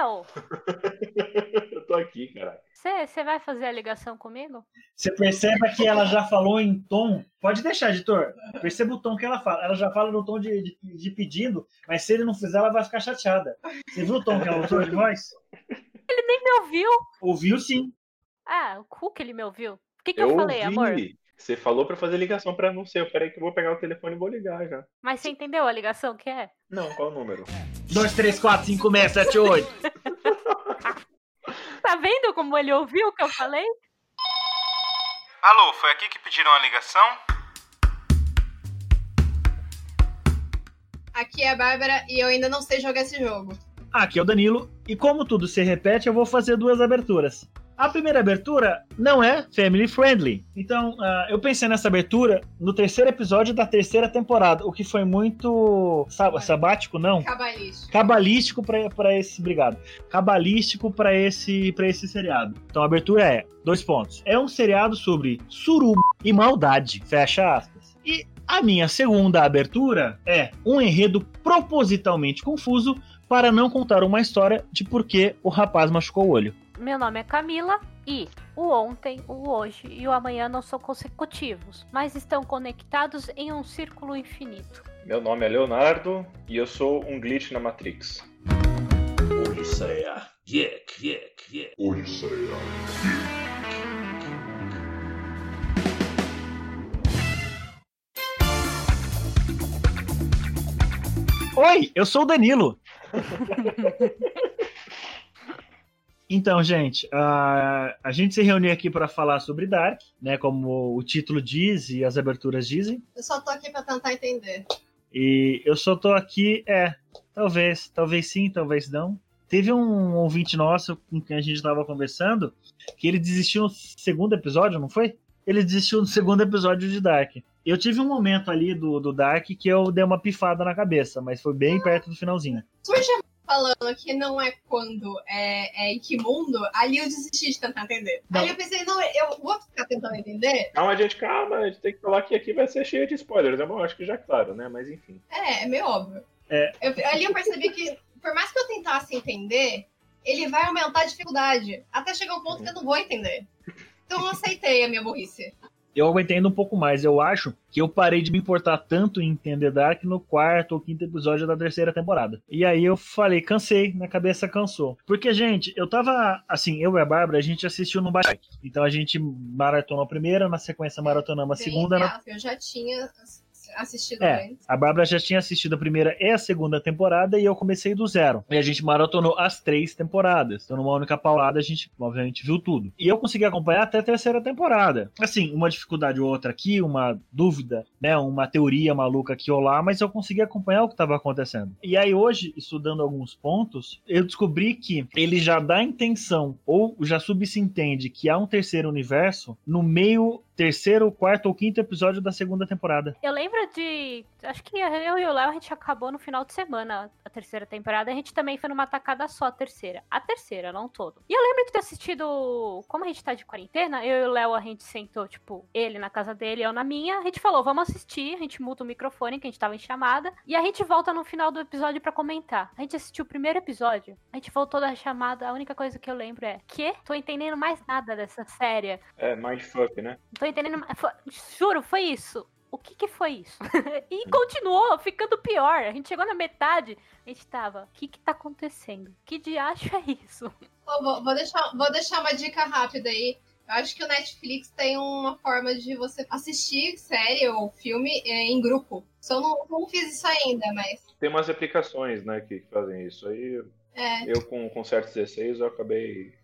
Léo! eu tô aqui, caralho. Você vai fazer a ligação comigo? Você perceba que ela já falou em tom. Pode deixar, editor. Perceba o tom que ela fala. Ela já fala no tom de, de, de pedido, mas se ele não fizer, ela vai ficar chateada. Você viu o tom que ela usou de voz? Ele nem me ouviu. Ouviu sim. Ah, o cu que ele me ouviu. O que, que eu, eu falei, ouvi. amor? Você falou pra fazer ligação pra não ser. Peraí que eu vou pegar o telefone e vou ligar já. Mas você entendeu a ligação que é? Não, qual o número? 2, 3, 4, 5, 6, 7, 8. Tá vendo como ele ouviu o que eu falei? Alô, foi aqui que pediram a ligação? Aqui é a Bárbara e eu ainda não sei jogar esse jogo. Aqui é o Danilo, e como tudo se repete, eu vou fazer duas aberturas. A primeira abertura não é family friendly. Então, uh, eu pensei nessa abertura no terceiro episódio da terceira temporada, o que foi muito sab sabático, não? Cabalístico. Cabalístico para esse, obrigado. Cabalístico para esse para esse seriado. Então, a abertura é dois pontos. É um seriado sobre suruba e maldade. Fecha aspas. E a minha segunda abertura é um enredo propositalmente confuso para não contar uma história de por que o rapaz machucou o olho. Meu nome é Camila e o ontem, o hoje e o amanhã não são consecutivos, mas estão conectados em um círculo infinito. Meu nome é Leonardo e eu sou um glitch na Matrix. Odisseia, yek, yek, yek. Odisseia, Oi, eu sou o Danilo. Então, gente, a, a gente se reuniu aqui para falar sobre Dark, né? Como o título diz e as aberturas dizem. Eu só tô aqui para tentar entender. E eu só tô aqui, é, talvez, talvez sim, talvez não. Teve um ouvinte nosso com quem a gente estava conversando que ele desistiu no segundo episódio, não foi? Ele desistiu no segundo episódio de Dark. Eu tive um momento ali do, do Dark que eu dei uma pifada na cabeça, mas foi bem perto do finalzinho. Surge falando que não é quando é, é em que mundo, ali eu desisti de tentar entender. Não. Aí eu pensei, não, eu vou ficar tentando entender. Calma, gente, calma, a gente tem que falar que aqui vai ser cheio de spoilers. Eu acho que já é claro, né? Mas enfim. É, é meio óbvio. É. Eu, ali eu percebi que, por mais que eu tentasse entender, ele vai aumentar a dificuldade. Até chegar um ponto que eu não vou entender. Então eu aceitei a minha burrice eu aguentei um pouco mais. Eu acho que eu parei de me importar tanto em entender Dark no quarto ou quinto episódio da terceira temporada. E aí eu falei, cansei, minha cabeça cansou. Porque, gente, eu tava, assim, eu e a Bárbara, a gente assistiu no Bike. Então a gente maratonou a primeira, na sequência maratonamos a segunda. Na... Eu já tinha assistido é, antes. A Bárbara já tinha assistido a primeira e a segunda temporada e eu comecei do zero. E a gente maratonou as três temporadas. Então, numa única paulada, a gente, obviamente, viu tudo. E eu consegui acompanhar até a terceira temporada. Assim, uma dificuldade ou outra aqui, uma dúvida, né? Uma teoria maluca aqui ou lá, mas eu consegui acompanhar o que estava acontecendo. E aí, hoje, estudando alguns pontos, eu descobri que ele já dá a intenção, ou já subsentende que há um terceiro universo no meio terceiro, quarto ou quinto episódio da segunda temporada. Eu lembro de. Acho que eu e o Léo a gente acabou no final de semana a terceira temporada. A gente também foi numa tacada só a terceira. A terceira, não todo. E eu lembro de ter assistido. Como a gente tá de quarentena, eu e o Léo a gente sentou, tipo, ele na casa dele, eu na minha. A gente falou, vamos assistir. A gente muda o microfone, que a gente tava em chamada. E a gente volta no final do episódio para comentar. A gente assistiu o primeiro episódio. A gente voltou da chamada. A única coisa que eu lembro é: que? Tô entendendo mais nada dessa série. É, mindfuck, né? Tô entendendo. Juro, foi isso. O que, que foi isso? e continuou ficando pior. A gente chegou na metade, a gente tava. O que, que tá acontecendo? Que diacho é isso? vou, vou, deixar, vou deixar uma dica rápida aí. Eu acho que o Netflix tem uma forma de você assistir série ou filme é, em grupo. Só não, não fiz isso ainda, mas. Tem umas aplicações, né, que fazem isso. Aí é. eu, com, com certos 16, eu acabei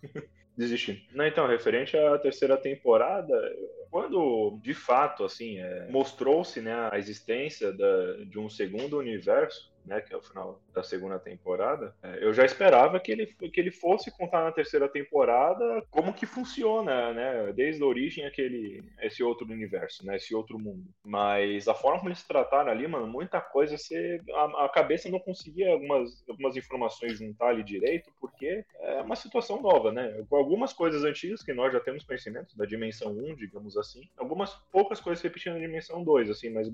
desistindo. Não, então, referente à terceira temporada, quando de fato assim é, mostrou-se né, a existência da, de um segundo universo, né, que é o final da segunda temporada, é, eu já esperava que ele, que ele fosse contar na terceira temporada como que funciona, né, desde a origem aquele esse outro universo, né, esse outro mundo. Mas a forma como eles trataram ali, mano, muita coisa, você, a, a cabeça não conseguia algumas, algumas informações juntar ali direito, porque é uma situação nova, né? Algumas coisas antigas que nós já temos conhecimento da dimensão 1, digamos assim, algumas poucas coisas repetindo na dimensão 2, assim, mas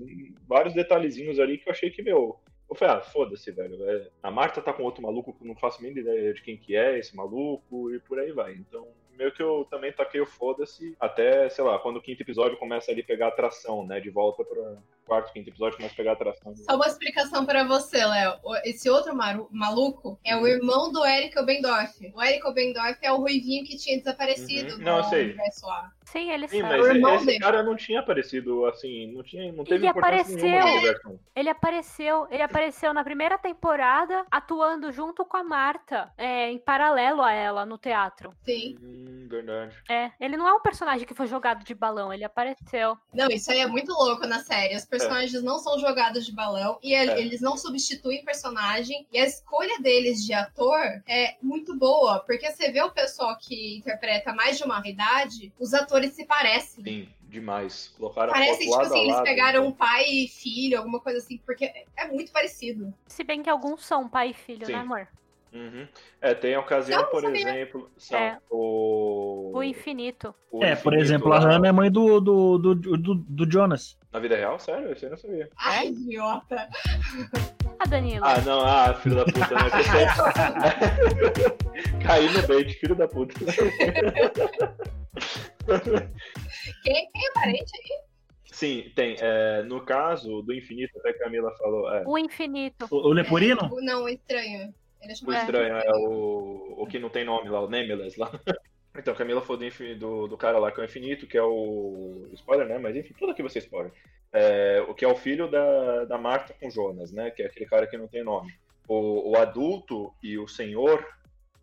vários detalhezinhos ali que eu achei que, meu, Eu falei, ah, foda-se, velho. É, a Marta tá com outro maluco que eu não faço nem ideia de quem que é esse maluco e por aí vai. Então, meio que eu também taquei o foda-se até, sei lá, quando o quinto episódio começa ali a pegar atração, né? De volta pra quarto, quinto episódio começa a pegar atração. Só uma explicação pra você, Léo. Esse outro maluco é o irmão do Eric Obendorf. O Eric Obendorf é o ruivinho que tinha desaparecido uhum. Não, eu sei. universo A. Sim, ele Sim, mas esse dele. cara não tinha aparecido assim, não tinha, não teve ele apareceu, Ele apareceu, ele apareceu na primeira temporada atuando junto com a Marta, é, em paralelo a ela no teatro. Sim. Hum, verdade. É, ele não é um personagem que foi jogado de balão, ele apareceu. Não, isso aí é muito louco na série. Os personagens é. não são jogados de balão e é. eles não substituem personagem e a escolha deles de ator é muito boa, porque você vê o pessoal que interpreta mais de uma idade, os atores se parecem. Sim, demais. Colocaram Parece, tipo assim, eles lado, pegaram né? pai e filho, alguma coisa assim, porque é muito parecido. Se bem que alguns são pai e filho, Sim. né, amor? Uhum. É, tem ocasião, não, por sabia. exemplo, é. o... o infinito. O é, infinito, por exemplo, a Hannah é mãe do, do, do, do, do Jonas. Na vida real? Sério? Isso eu não sabia. Ai, idiota. A Danilo. Ah, não, ah, filho da puta, né? Caí no bait, filho da puta. Quem, quem é parente aí? Sim, tem. É, no caso do infinito, até a Camila falou. É. O infinito. O, o Lepurino? É, não, o estranho. O estranho é, é o, o que não tem nome lá, o Nemeles lá. Então, Camila falou do, do, do, cara lá que é o infinito, que é o. Spoiler, né? Mas enfim, tudo aqui você spoiler. É, o que é o filho da, da Marta com Jonas, né? Que é aquele cara que não tem nome. O, o adulto e o senhor.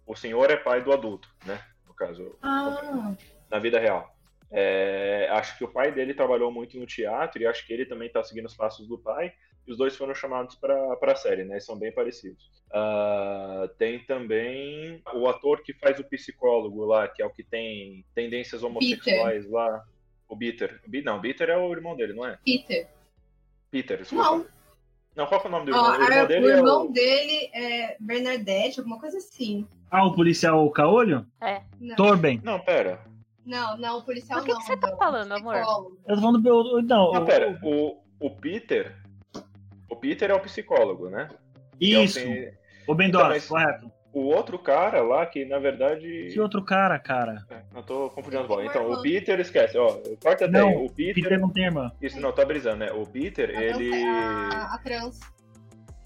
O senhor é pai do adulto, né? No caso. Ah na vida real. É, acho que o pai dele trabalhou muito no teatro e acho que ele também está seguindo os passos do pai. E os dois foram chamados para a série, né? São bem parecidos. Uh, tem também o ator que faz o psicólogo lá, que é o que tem tendências homossexuais Peter. lá. O Peter. Não, o Peter é o irmão dele, não é? Peter. Peter, desculpa. Não. Não, qual é o nome do irmão? Oh, o irmão, dele, o irmão é o... dele é Bernadette, alguma coisa assim. Ah, o policial Caolho? É. Não. Torben. Não, pera. Não, não, o policial não. O que, você tá falando, amor? Eu tô falando do. Não, não pera. O, o Peter. O Peter é o psicólogo, né? Isso. É o, o Bendorf, então, correto. O outro cara lá, que na verdade. Que outro cara, cara? É, não tô confundindo as bolas. Então, o Peter, esquece, ó. Corta até. Não, o Peter. Peter não tem irmã. Isso, não, tá brisando, né? O Peter, a ele. A, a trans.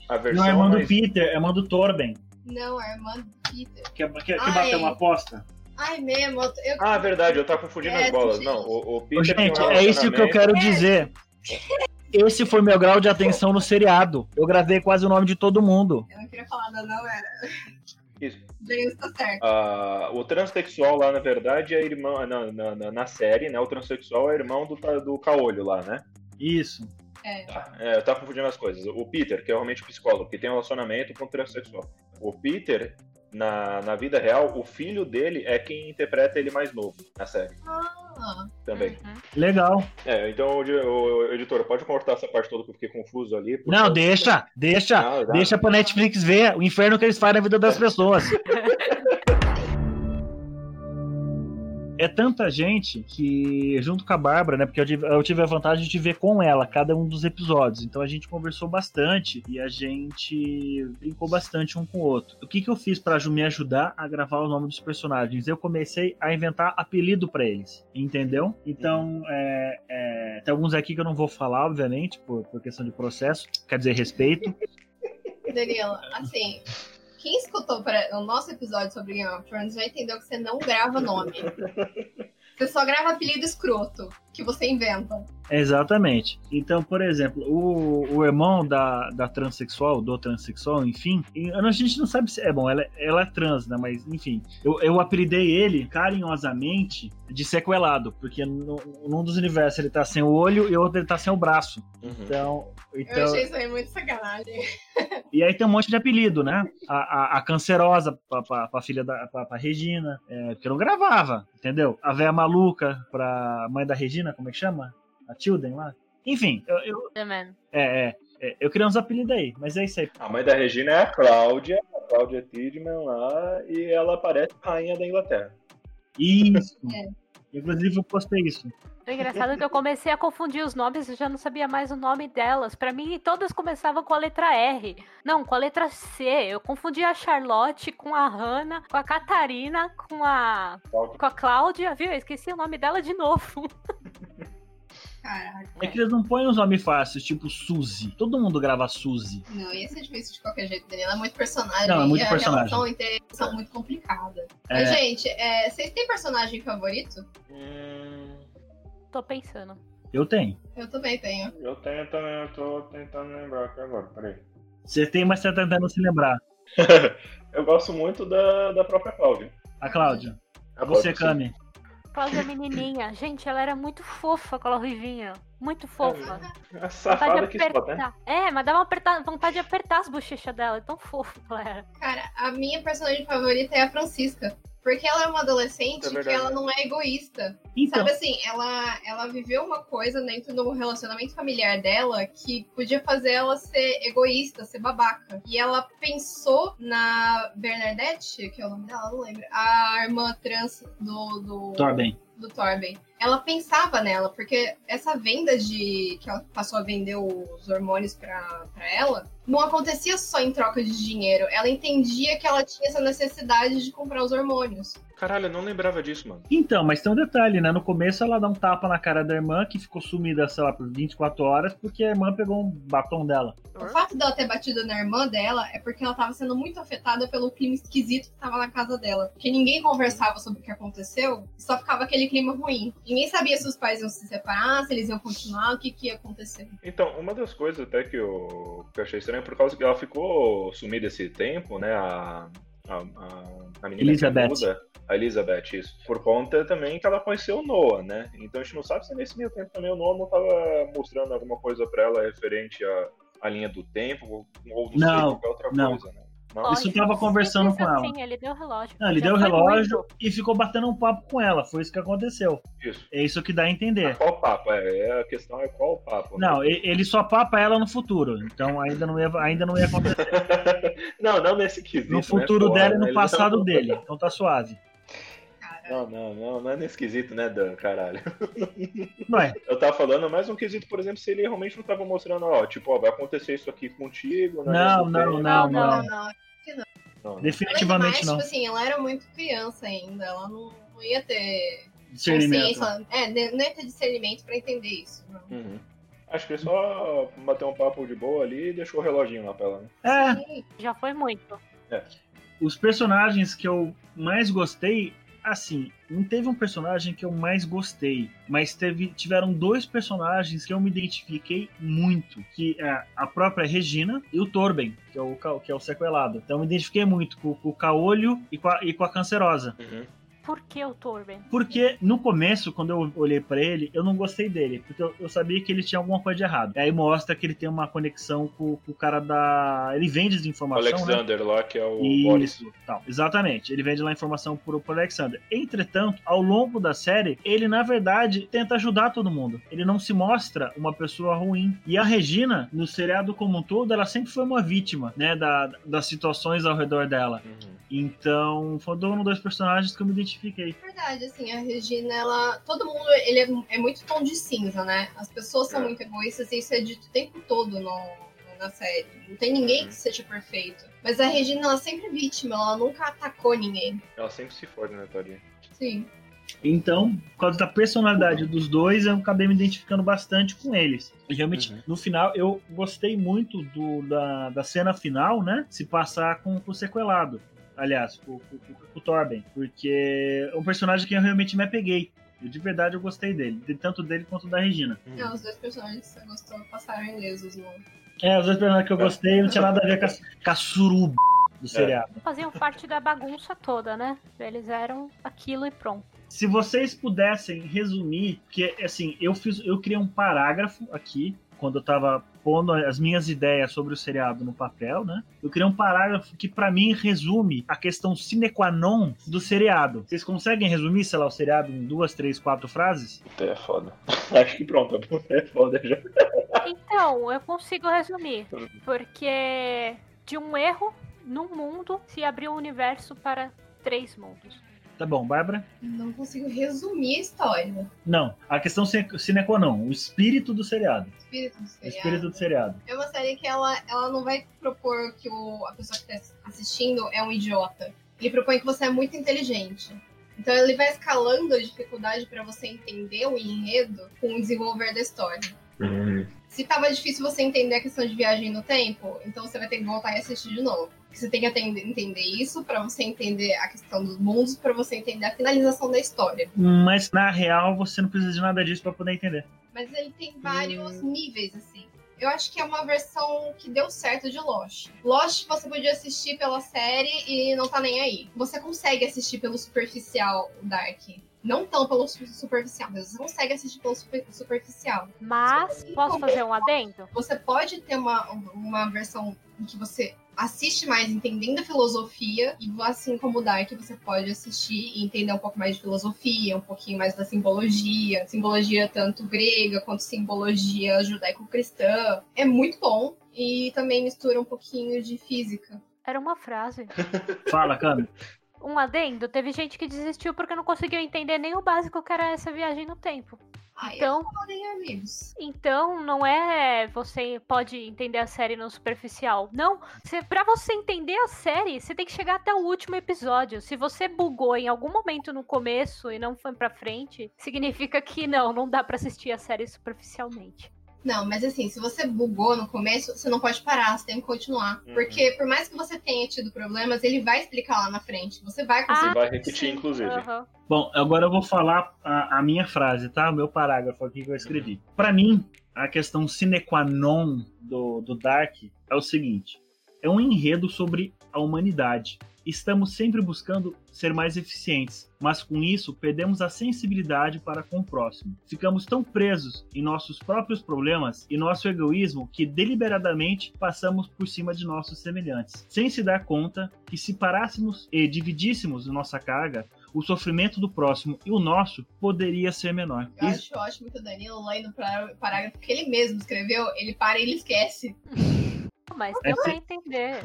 A versão não, é irmã mais... do Peter, é irmã do Torben. Não, é irmã do Peter. Que, que, que bateu uma aposta. Ai, mesmo. Eu... Ah, verdade, eu tava confundindo é, as bolas. Gente. Não, o, o Peter. Gente, um é isso que eu quero dizer. Esse foi meu grau de atenção no seriado. Eu gravei quase o nome de todo mundo. Eu não queria falar nada, não, era. Isso. James tá certo. Uh, o transexual lá, na verdade, é irmão. Na, na, na, série, né? O transexual é irmão do, do Caolho lá, né? Isso. É. Tá, é, eu tava confundindo as coisas. O Peter, que é realmente psicólogo, que tem um relacionamento com o transexual. O Peter, na, na vida real, o filho dele é quem interpreta ele mais novo na série. Ah. Também. Uhum. Legal. É, então, o, o, editor, pode cortar essa parte toda que eu fiquei confuso ali. Não, deixa, deixa. Não, deixa pra Netflix ver o inferno que eles fazem na vida das pessoas. é tanta gente que, junto com a Bárbara, né? Porque eu tive, a vantagem de ver com ela cada um dos episódios. Então a gente conversou bastante e a gente brincou bastante um com o outro. O que, que eu fiz para me ajudar a gravar o nome dos personagens? Eu comecei a inventar apelido para eles, entendeu? Então, é, é, tem alguns aqui que eu não vou falar, obviamente, por, por questão de processo, quer dizer, respeito. Danilo, assim, quem escutou o nosso episódio sobre Game of Thrones já entendeu que você não grava nome. Você só grava apelido escroto, que você inventa. Exatamente. Então, por exemplo, o, o irmão da, da transexual, do transexual, enfim, a gente não sabe se. É bom, ela, ela é trans, né? Mas, enfim, eu, eu apelidei ele carinhosamente de sequelado, porque no, num dos universos ele tá sem o olho e outro ele tá sem o braço. Uhum. Então, então. Eu achei isso aí muito sacanagem. E aí tem um monte de apelido, né? A, a, a cancerosa pra, pra, pra filha da pra, pra Regina, é, porque eu não gravava, entendeu? A véia maluca pra mãe da Regina, como é que chama? A Tilden lá. Enfim, eu. eu é, é, é, eu criei uns apelidos aí, mas é isso aí. A mãe da Regina é a Cláudia, a Cláudia Tidman lá, e ela parece rainha da Inglaterra. Isso. É. Inclusive, eu postei isso. O engraçado é que eu comecei a confundir os nomes e já não sabia mais o nome delas. Para mim, todas começavam com a letra R. Não, com a letra C. Eu confundia a Charlotte com a Hannah, com a Catarina, com a. com a Cláudia, viu? Eu esqueci o nome dela de novo. Caraca. É que eles não põem os nomes fáceis, tipo Suzy. Todo mundo grava Suzy. Não, ia ser difícil de qualquer jeito, Daniela. É muito personagem. Não, é muito e personagem. Relação entre são muito complicada. É. Mas, gente, é, vocês têm personagem favorito? Hum, Tô pensando. Eu tenho. Eu também tenho. eu tenho também, eu tô tentando lembrar aqui agora, peraí. Você tem, mas você tá tentando se lembrar. eu gosto muito da, da própria Cláudia. A Cláudia. A Você, Cláudia, Cami. Cláudia menininha. Gente, ela era muito fofa, aquela ruivinha. Muito fofa. A Vontade safada de que só, né? apertar. É, mas dava uma aperta- vontade de apertar as bochechas dela. É tão fofa que ela era. Cara, a minha personagem favorita é a Francisca. Porque ela é uma adolescente É que ela não é egoísta. Então, Sabe assim, ela, ela viveu uma coisa dentro do relacionamento familiar dela que podia fazer ela ser egoísta, ser babaca. E ela pensou na Bernadette, que é o nome dela, não lembro, a irmã trans do, do, Torben. do Torben. Ela pensava nela, porque essa venda de. que ela passou a vender os hormônios pra, pra ela, não acontecia só em troca de dinheiro. Ela entendia que ela tinha essa necessidade de comprar os hormônios. Caralho, eu não lembrava disso, mano. Então, mas tem um detalhe, né? No começo ela dá um tapa na cara da irmã, que ficou sumida, sei lá, por 24 horas, porque a irmã pegou um batom dela. O fato dela ter batido na irmã dela é porque ela tava sendo muito afetada pelo clima esquisito que tava na casa dela. Porque ninguém conversava sobre o que aconteceu, só ficava aquele clima ruim. Ninguém sabia se os pais iam se separar, se eles iam continuar, o que, que ia acontecer. Então, uma das coisas até que eu, que eu achei estranho, por causa que ela ficou sumida esse tempo, né? A, a, a, a menina Elizabeth. que muda, a Elizabeth, isso. Por conta também que ela conheceu o Noah, né? Então a gente não sabe se nesse meio tempo também o Noah não tava mostrando alguma coisa pra ela referente à, à linha do tempo, ou ou não, Não, sei, qualquer outra não. coisa, né? Isso eu tava conversando simples com ela. ele deu o relógio. Não, ele Já deu o relógio muito. e ficou batendo um papo com ela. Foi isso que aconteceu. Isso. É isso que dá a entender. Qual papo? É, é, a questão é qual papo. né? Não, ele só papa ela no futuro. Então ainda não ia, ainda não ia acontecer. não, não nesse quesito. No né, futuro porra, dela e né? no Ele passado não- dele. Então tá suave. Não, não, não, não é nesse quesito, né, Dan? Caralho. Não é? Eu tava falando mais um quesito, por exemplo, se ele realmente não tava mostrando, ó, tipo, ó, vai acontecer isso aqui contigo, né? Não, Não, não, não, não, não. não. não. Definitivamente não. tipo assim, ela era muito criança ainda. Ela não, não ia ter Discernimento. consciência. É, não ia ter discernimento pra entender isso. não. Uhum. Acho que só bateu um papo de boa ali e deixou o reloginho lá pra ela, né? É, Sim. Já foi muito. os personagens que eu mais gostei, assim, não teve um personagem que eu mais gostei, mas teve, tiveram dois personagens que eu me identifiquei muito, que é a própria Regina e o Torben, que é o, que é o sequelado. Então eu me identifiquei muito com, com o Caolho e com a, e com a Cancerosa. Uhum. Por que o Torben? Porque no começo, quando eu olhei pra ele, eu não gostei dele. Porque eu, eu sabia que ele tinha alguma coisa de errado. Aí mostra que ele tem uma conexão com, com o cara da. Ele vende desinformação, né? Alexander lá, que é o Boris. Tal. Exatamente. Ele vende lá informação pro, pro Alexander. Entretanto, ao longo da série, ele na verdade tenta ajudar todo mundo. Ele não se mostra uma pessoa ruim. E a Regina, no seriado como um todo, ela sempre foi uma vítima, né, da, das situações ao redor dela. Uhum. Então, foi um dos personagens que eu me identifiquei. Verdade, assim, a Regina, ela. Todo mundo ele é, é muito tom de cinza, né? As pessoas são É. muito egoístas e isso é dito o tempo todo no, na série. Não tem ninguém que seja perfeito. Mas a Regina, ela é sempre vítima, ela nunca atacou ninguém. Ela sempre se fode, né, tadinha? Sim. Então, por causa da personalidade dos dois, eu acabei me identificando bastante com eles. E realmente, Uhum. no final, eu gostei muito do, da, da cena final, né? Se passar com, com o sequelado. Aliás, com, com, com- com o Torben. Porque é um personagem que eu realmente me apeguei. E de verdade eu gostei dele. de- Tanto dele quanto da Regina. Não, os dois personagens que você gostou passaram ilesos no. É, os dois personagens que eu gostei não tinha nada a ver com a, com a suruba do seriado. Faziam parte da bagunça toda, né? Eles eram aquilo e pronto. Se vocês pudessem resumir, que assim, eu fiz, eu criei um parágrafo aqui quando eu tava pondo as minhas ideias sobre o seriado no papel, né? Eu criei um parágrafo que pra mim resume a questão sine qua non do seriado. Vocês conseguem resumir, sei lá, o seriado em duas, três, quatro frases? Puta, é foda. Acho que pronto, é foda já. Então, eu consigo resumir. Porque de um erro num mundo se abriu o universo para três mundos. Tá bom, Bárbara? Não consigo resumir a história. Não, a questão sine qua non, o espírito do seriado. O espírito do seriado. O espírito do seriado. É uma série que ela, ela não vai propor que o, a pessoa que está assistindo é um idiota. Ele propõe que você é muito inteligente. Então ele vai escalando a dificuldade para você entender o enredo com o desenvolver da história. Uhum. Se tava difícil você entender a questão de viagem no tempo, então você vai ter que voltar e assistir de novo. Você tem que entender isso para você entender a questão dos mundos, para você entender a finalização da história. Mas na real você não precisa de nada disso para poder entender. Mas ele tem vários hum. níveis assim. Eu acho que é uma versão que deu certo de Lost. Lost você podia assistir pela série e não tá nem aí. Você consegue assistir pelo superficial Dark não tão pelo superficial, mas você consegue assistir pelo super, superficial. Mas, posso fazer um adendo? Você pode ter uma, uma versão em que você assiste mais entendendo a filosofia, e assim como o Dark, você pode assistir e entender um pouco mais de filosofia, um pouquinho mais da simbologia, simbologia tanto grega quanto simbologia judaico-cristã. É muito bom e também mistura um pouquinho de física. Era uma frase. Fala, Cami um adendo, teve gente que desistiu porque não conseguiu entender nem o básico que era essa viagem no tempo. Ai, então, amigos. então não é você pode entender a série no superficial. Não, para você entender a série, você tem que chegar até o último episódio. Se você bugou em algum momento no começo e não foi para frente, significa que não, não dá para assistir a série superficialmente. Não, mas assim, se você bugou no começo, você não pode parar, você tem que continuar. Uhum. Porque por mais que você tenha tido problemas, ele vai explicar lá na frente. Você vai conseguir. Ah, vai repetir, sim. inclusive. Uhum. Bom, agora eu vou falar a, a, minha frase, tá? O meu parágrafo aqui que eu escrevi. Uhum. Para mim, a questão sine qua non do, do Dark é o seguinte: é um enredo sobre a humanidade estamos sempre buscando ser mais eficientes, mas com isso perdemos a sensibilidade para com o próximo. Ficamos tão presos em nossos próprios problemas e nosso egoísmo que deliberadamente passamos por cima de nossos semelhantes, sem se dar conta que se parássemos e dividíssemos nossa carga, o sofrimento do próximo e o nosso poderia ser menor. Eu isso... acho ótimo que o Danilo, lendo o parágrafo que ele mesmo escreveu, ele para e ele esquece. Mas deu é, pra entender.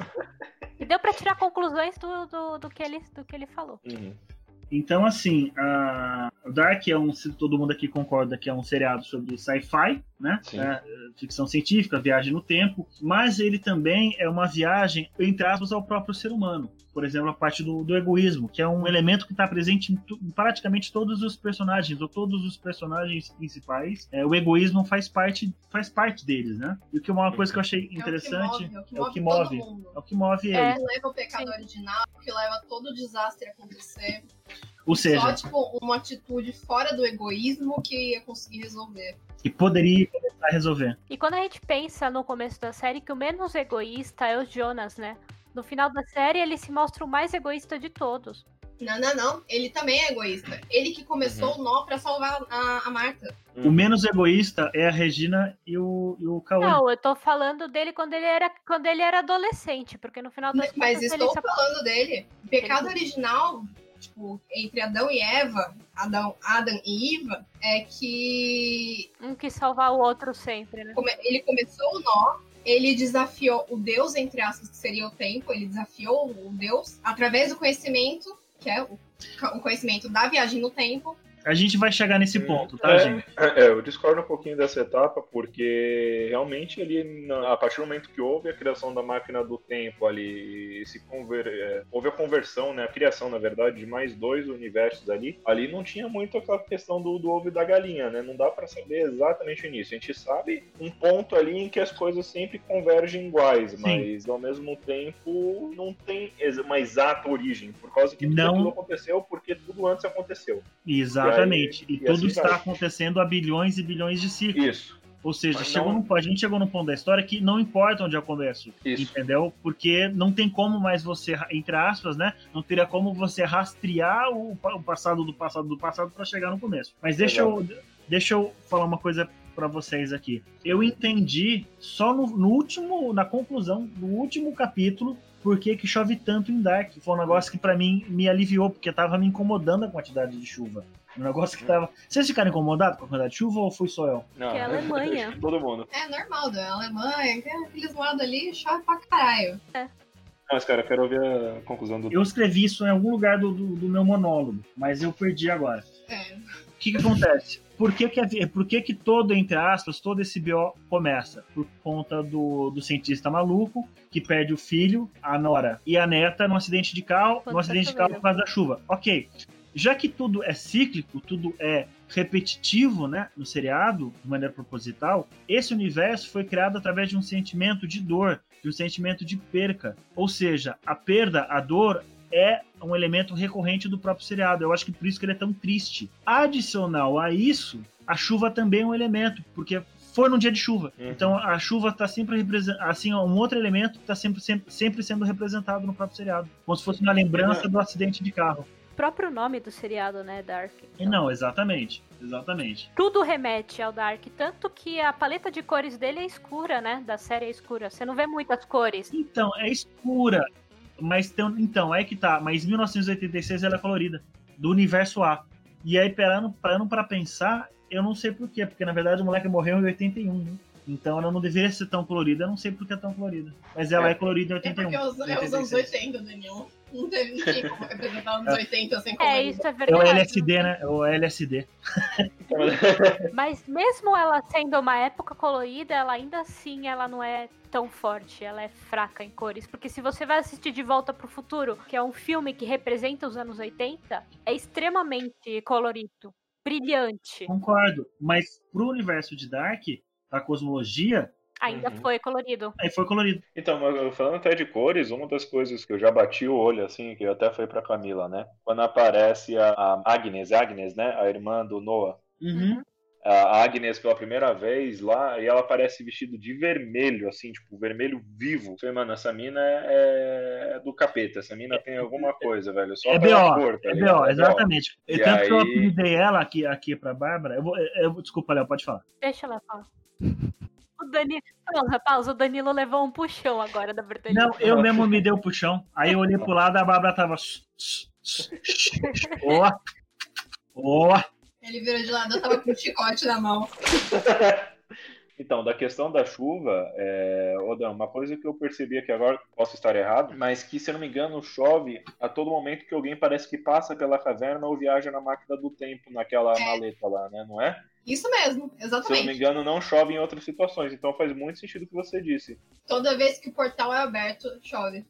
E deu para tirar conclusões do, do, do, que ele, do que ele falou. Uhum. Então, assim, a Dark é um. Se todo mundo aqui concorda que é um seriado sobre sci-fi, né? É, ficção científica, viagem no tempo, mas ele também é uma viagem, entre aspas, ao próprio ser humano. Por exemplo, a parte do, do egoísmo, que é um elemento que está presente em, em, praticamente todos os personagens, ou todos os personagens principais. É, o egoísmo faz parte, faz parte deles, né? E o que é uma coisa que eu achei interessante é o que move. É o que move, é o que move ele. É, que leva o pecado Sim. original, que leva todo o desastre a acontecer. Ou seja, só tipo uma atitude fora do egoísmo que ia conseguir resolver. E poderia começar a resolver. E quando a gente pensa no começo da série que o menos egoísta é o Jonas, né? No final da série ele se mostra o mais egoísta de todos. Não, não, não. Ele também é egoísta. Ele que começou uhum. o nó pra salvar a, a Marta. O menos egoísta é a Regina e o, e o Cauã. Não, eu tô falando dele quando ele era, quando ele era adolescente, porque no final das Mas estou falando dele. O pecado ele... original tipo, entre Adão e Eva, Adão, Adam e Eva, é que. Um que salvar o outro sempre, né? Ele começou o nó, ele desafiou o Deus, entre aspas, que seria o tempo, ele desafiou o Deus através do conhecimento, que é o, o conhecimento da viagem no tempo, a gente vai chegar nesse ponto, tá, é, gente? É, eu discordo um pouquinho dessa etapa, porque realmente ali, a partir do momento que houve a criação da máquina do tempo ali, se conver, é, houve a conversão, né, a criação, na verdade, de mais dois universos ali, ali não tinha muito aquela questão do, do ovo e da galinha, né? Não dá para saber exatamente nisso. A gente sabe um ponto ali em que as coisas sempre convergem iguais, Sim. mas ao mesmo tempo não tem uma exata origem, por causa que não... tudo aconteceu porque tudo antes aconteceu. Exato. Exatamente. E, e, e tudo assim está vai. acontecendo a bilhões e bilhões de ciclos. Isso. Ou seja, chegou não... a gente chegou num ponto da história que não importa onde eu começo. Isso. Entendeu? Porque não tem como mais você, entre aspas, né? Não teria como você rastrear o, o passado do passado do passado para chegar no começo. Mas deixa eu, deixa eu falar uma coisa para vocês aqui. Eu entendi só no, no, último, na conclusão do último capítulo, por que, que chove tanto em Dark. Foi um negócio que para mim me aliviou, porque tava me incomodando a quantidade de chuva. Um negócio que tava. Vocês ficaram incomodados com a quantidade de chuva ou fui só eu? Não, que é a Alemanha. Todo mundo. É normal, da Alemanha, aqueles lados ali chove pra caralho. É. Mas, cara, eu quero ouvir a conclusão do. Eu escrevi isso em algum lugar do, do, do meu monólogo, mas eu perdi agora. É. O que, que acontece? Por que que, por que que todo, entre aspas, todo esse BO começa? Por conta do, do cientista maluco que perde o filho, a nora e a neta num acidente de carro, num acidente de carro por causa da chuva. Ok. Já que tudo é cíclico, tudo é repetitivo, né, no seriado, de maneira proposital, esse universo foi criado através de um sentimento de dor, de um sentimento de perca. Ou seja, a perda, a dor é um elemento recorrente do próprio seriado. Eu acho que por isso que ele é tão triste. Adicional a isso, a chuva também é um elemento, porque foi num dia de chuva. Uhum. Então a chuva está sempre representando, assim, um outro elemento está sempre, sempre, sempre sendo representado no próprio seriado, como se fosse uma lembrança do acidente de carro. O próprio nome do seriado, né, Dark. Então. Não, exatamente. Exatamente. Tudo remete ao Dark, tanto que a paleta de cores dele é escura, né? Da série é escura. Você não vê muitas cores. Então, é escura. Mas tem, então, é que tá. Mas 1986 ela é colorida. Do universo A. E aí, parando, parando pra pensar, eu não sei porquê. Porque na verdade o moleque morreu em 81, né? Então ela não deveria ser tão colorida. Eu não sei porque é tão colorida. Mas ela é, é colorida em 81. É porque é os anos 80, Daniel. Não teve ninguém como representar os anos 80 sem colorida. É, isso é verdade. É o LSD, né? É o LSD. Mas mesmo ela sendo uma época colorida, ela ainda assim ela não é tão forte, ela é fraca em cores. Porque se você vai assistir De Volta pro Futuro, que é um filme que representa os anos 80, é extremamente colorido, brilhante. Concordo, mas pro universo de Dark, a cosmologia, Ainda uhum. foi colorido. Aí foi colorido. Então, falando até de cores, uma das coisas que eu já bati o olho, assim, que eu até falei pra Camila, né? Quando aparece a, Agnes, Agnes, né? A irmã do Noah. Uhum a Agnes pela primeira vez lá e ela aparece vestido de vermelho, assim, tipo, vermelho vivo. falei, mano, essa mina é, é do capeta, essa mina tem alguma coisa, velho. Só é B.O., cor, tá é B.O., exatamente. E, e tanto aí... que eu apelidei ela aqui, aqui pra Bárbara, eu vou, eu, desculpa, Léo, pode falar. Deixa ela falar. O Danilo. Pausa, pausa. O Danilo levou um puxão agora da verdade. Não, eu mesmo me dei o um puxão. Aí eu olhei pro lado a Bárbara tava. Boa! Boa! Ele virou de lado, eu tava com um chicote na mão. Então, da questão da chuva, é, Odão, uma coisa que eu percebi aqui agora, posso estar errado, mas que, se não me engano, chove a todo momento que alguém parece que passa pela caverna ou viaja na máquina do tempo, naquela é. maleta lá, né? Não é? Isso mesmo, exatamente. Se eu não me engano, não chove em outras situações, então faz muito sentido o que você disse. Toda vez que o portal é aberto, chove.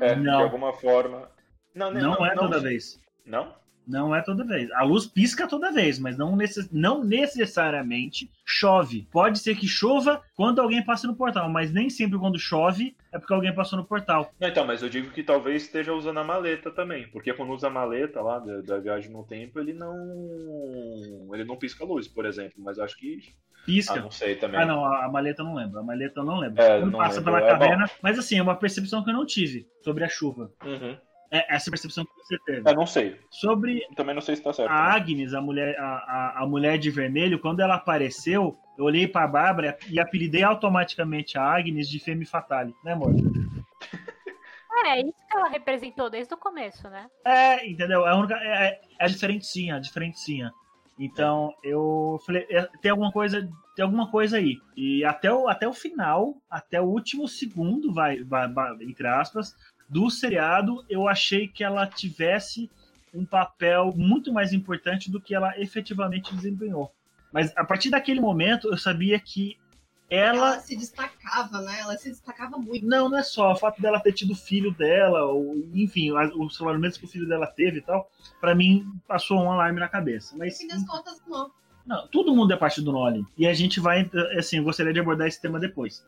É, não. de alguma forma. Não, não, não, não é toda vez. Não? Não é toda vez. A luz pisca toda vez, mas não, necess... não necessariamente chove. Pode ser que chova quando alguém passa no portal, mas nem sempre quando chove é porque alguém passou no portal. Não, então, mas eu digo que talvez esteja usando a maleta também, porque quando usa a maleta lá da, da viagem no tempo, ele não ele não pisca a luz, por exemplo, mas acho que pisca. Ah, não sei também. Ah, não, a maleta eu não lembro. A maleta eu não lembro. É, Quando passa lembro. pela é caverna. Mas assim, é uma percepção que eu não tive sobre a chuva. Uhum. É essa percepção que você teve. Eu não sei. Sobre. Também não sei se tá certo. A né? Agnes, a mulher, a, a, a, mulher de vermelho, quando ela apareceu, eu olhei pra Bárbara e apelidei automaticamente a Agnes de Femme Fatale, né, amor? É, é isso que ela representou desde o começo, né? É, entendeu? É a, única, é, é, é a diferentinha, a diferentinha. Então, eu falei, é, tem alguma coisa, tem alguma coisa aí. E até o, até o final, até o último segundo, vai, vai, vai entre aspas, do seriado, eu achei que ela tivesse um papel muito mais importante do que ela efetivamente desempenhou. Mas a partir daquele momento, eu sabia que ela... ela se destacava, né? Ela se destacava muito. Não, não é só o fato dela ter tido filho dela, ou enfim, os relacionamentos que o filho dela teve e tal, para mim passou um alarme na cabeça. Mas, no fim das contas, não. Não, todo mundo é parte do Nolly. E a gente vai, assim, eu gostaria de abordar esse tema depois.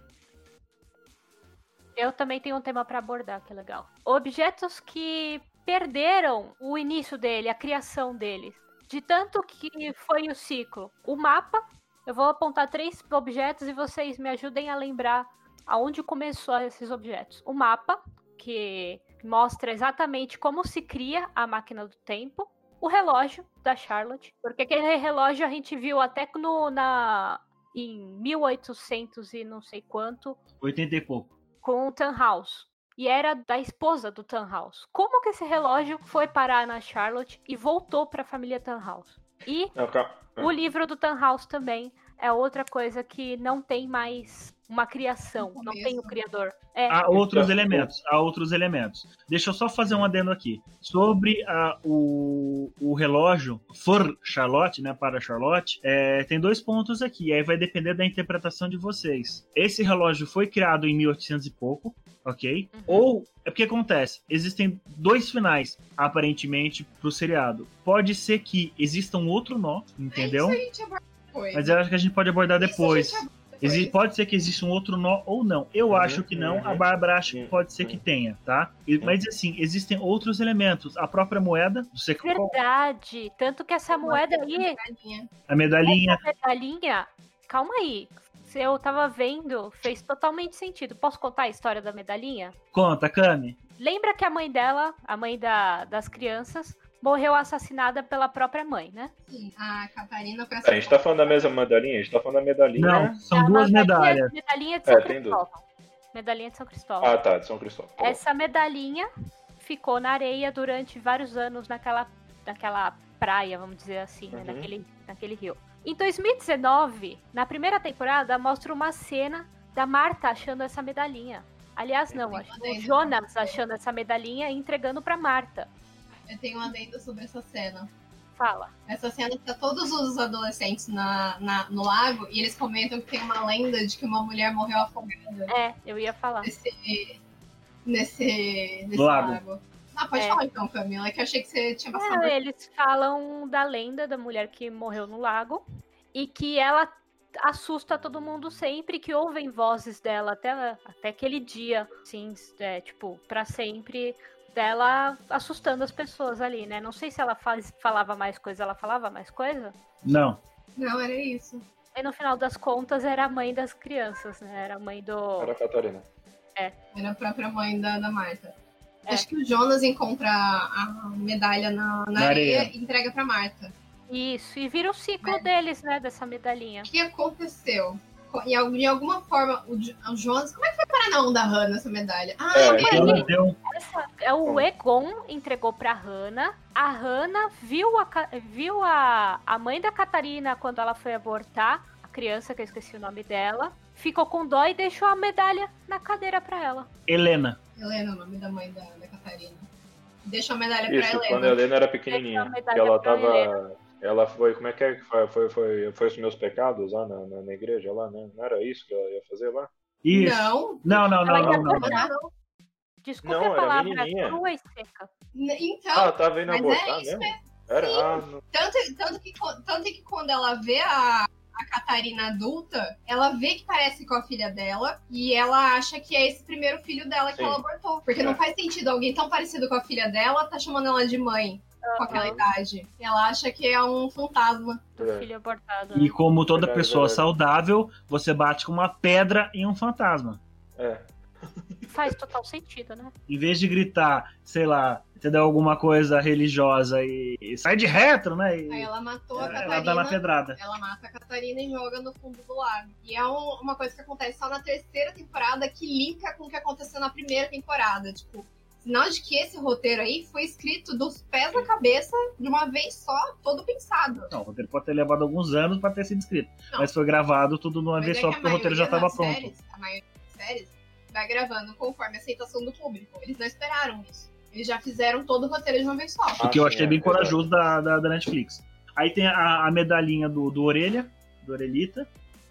Eu também tenho um tema para abordar, que é legal. Objetos que perderam o início dele, a criação deles. De tanto que foi o ciclo. O mapa, eu vou apontar três objetos e vocês me ajudem a lembrar aonde começou esses objetos. O mapa, que mostra exatamente como se cria a máquina do tempo. O relógio da Charlotte, porque aquele relógio a gente viu até no, na, em 1800 e não sei quanto. 80 e pouco com o Tannhaus. E era da esposa do Tannhaus. Como que esse relógio foi parar na Charlotte e voltou para a família Tannhaus? E o livro do Tannhaus também é outra coisa que não tem mais uma criação, não tem o criador. É. Há outros elementos, há outros elementos. Deixa eu só fazer um adendo aqui. Sobre a, o, o relógio for Charlotte, né, para Charlotte, é, tem dois pontos aqui, aí vai depender da interpretação de vocês. Esse relógio foi criado em 1800 e pouco, ok? Uhum. Ou, é porque acontece, existem dois finais, aparentemente, pro seriado. Pode ser que exista um outro nó, entendeu? É isso Mas eu acho que a gente pode abordar depois. Existe, pode ser que exista um outro nó ou não. Eu uhum, acho que não, uhum. a Bárbara acha que pode ser que tenha, tá? E, mas assim, existem outros elementos. A própria moeda do secretário. Verdade. Tanto que essa moeda aí. A medalhinha. Essa medalhinha. Calma aí. Se eu tava vendo, fez totalmente sentido. Posso contar a história da medalhinha? Conta, Kami. Lembra que a mãe dela, a mãe da, das crianças, morreu assassinada pela própria mãe, né? Sim, a Catarina foi assassinada. A gente tá falando da mesma medalhinha? A gente tá falando da medalhinha. Não, são é duas medalhas. Medalhinha de São é, Cristóvão. Medalhinha de São Cristóvão. Ah, tá, de São Cristóvão. Tá Essa medalhinha ficou na areia durante vários anos naquela, naquela praia, vamos dizer assim, né? uhum. né? naquele, naquele rio. Em 2019, na primeira temporada, mostra uma cena da Marta achando essa medalhinha. Aliás, não, acho o Jonas achando essa medalhinha e entregando para Marta. Eu tenho uma adendo sobre essa cena. Fala. Essa cena tá todos os adolescentes na, na, no lago e eles comentam que tem uma lenda de que uma mulher morreu afogada. É, eu ia falar. Nesse, nesse, nesse lago. lago. Ah, pode é. falar então, Camila, que eu achei que você tinha passado. É, eles falam da lenda da mulher que morreu no lago e que ela assusta todo mundo sempre, que ouvem vozes dela até, até aquele dia, assim, é, tipo, para sempre dela assustando as pessoas ali, né? Não sei se ela faz, falava mais coisa, ela falava mais coisa? Não. Não, era isso. E no final das contas era a mãe das crianças, né? Era a mãe do. Era a Catarina. É. Era a própria mãe da, da Marta. É. Acho que o Jonas encontra a medalha na, na, na areia, areia, e entrega pra Marta. Isso, e vira o ciclo deles, né, dessa medalhinha. O que aconteceu? De alguma forma, o, o Jonas. Como é que foi parar na onda da Hannah essa medalha? Ah, é, aí, deu... essa, é, o Egon entregou pra Hannah. A Hannah viu, a, viu a, a mãe da Catarina quando ela foi abortar, a criança que eu esqueci o nome dela. Ficou com dó e deixou a medalha na cadeira pra ela. Helena. Helena, o nome da mãe da, da Catarina. Deixou a medalha Isso, pra Helena. Quando a Helena era pequenininha. Que ela tava. Helena ela foi, como é que é que foi, foi, foi, foi os meus pecados lá na, na, na, igreja lá, né? Não era isso que ela ia fazer lá? Isso. Não. Não, não, não, não, não, não. Desculpa não, a palavra, crua e seca. Então, ah, tá vendo abortar é mesmo? Era, ah, tanto, tanto, que, tanto que quando ela vê a, a Catarina adulta, ela vê que parece com a filha dela e ela acha que é esse primeiro filho dela que Sim. ela abortou. Porque é. não faz sentido alguém tão parecido com a filha dela tá chamando ela de mãe com aquela idade. Ela acha que é um fantasma. Do é. filho abortado. Né? E como toda verdade, pessoa verdade. saudável, você bate com uma pedra em um fantasma. É. Faz total sentido, né? Em vez de gritar, sei lá, entendeu? Alguma coisa religiosa e, e sai de retro, né? E... Aí ela matou a Catarina. Ela dá na pedrada. Ela mata a Catarina e joga no fundo do lago. E é um, uma coisa que acontece só na terceira temporada que linka com o que aconteceu na primeira temporada. Tipo, Sinal de que esse roteiro aí foi escrito dos pés na cabeça de uma vez só, todo pensado. Não, o roteiro pode ter levado alguns anos para ter sido escrito. Não. Mas foi gravado tudo de uma mas vez é só, porque o roteiro já estava pronto. Séries, a maioria das séries vai gravando conforme a aceitação do público. Eles não esperaram isso. Eles já fizeram todo o roteiro de uma vez só. O que eu achei bem corajoso da, da, da, Netflix. Aí tem a, a medalhinha do, do Orelha, do Orelhita.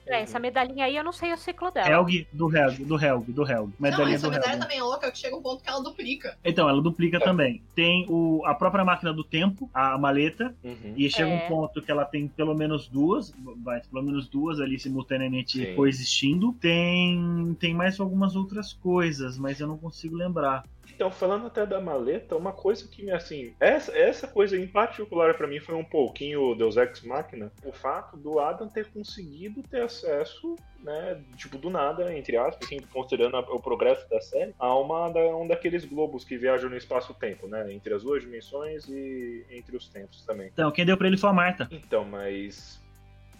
É, essa medalhinha aí eu não sei o ciclo dela. Helg do Helg, do Helg, do Helg. Medalhinha não, essa do medalha Helg. também é louca, que chega um ponto que ela duplica. Então, ela duplica é. também. Tem o, a própria máquina do tempo, a maleta, uhum. e chega é. um ponto que ela tem pelo menos duas, vai, pelo menos duas ali simultaneamente Sim. coexistindo. Tem, tem mais algumas outras coisas, mas eu não consigo lembrar. Então, falando até da maleta, uma coisa que, assim, essa, essa coisa em particular para mim foi um pouquinho Deus Ex Machina, o fato do Adam ter conseguido ter acesso, né, tipo, do nada, entre aspas, assim, considerando a, o progresso da série, a uma da, um daqueles globos que viajam no espaço-tempo, né, entre as duas dimensões e entre os tempos também. Então, quem deu pra ele foi a Marta. Então, mas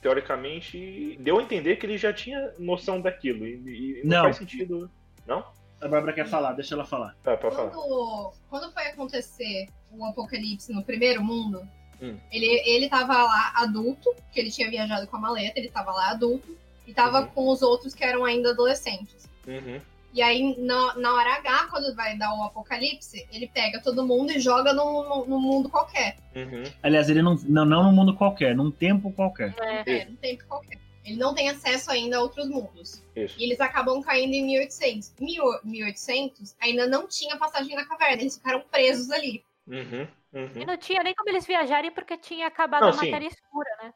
teoricamente, deu a entender que ele já tinha noção daquilo. E, e não, não, faz sentido. Não? A Bárbara quer falar, deixa ela falar. Tá, pode quando, falar. Quando foi acontecer o apocalipse no primeiro mundo, Hum. Ele, ele tava lá adulto, que ele tinha viajado com a maleta, ele tava lá adulto, e tava uhum. com os outros que eram ainda adolescentes. Uhum. E aí, na, na hora H, quando vai dar o apocalipse, ele pega todo mundo e joga num, num mundo qualquer. Uhum. Aliás, ele não, não, não num mundo qualquer, num tempo qualquer. É, é num tempo qualquer. Ele não tem acesso ainda a outros mundos. Isso. E eles acabam caindo em 1800. 1800 ainda não tinha passagem na caverna, eles ficaram presos ali. Uhum, uhum. E não tinha nem como eles viajarem porque tinha acabado não, a sim. matéria escura, né?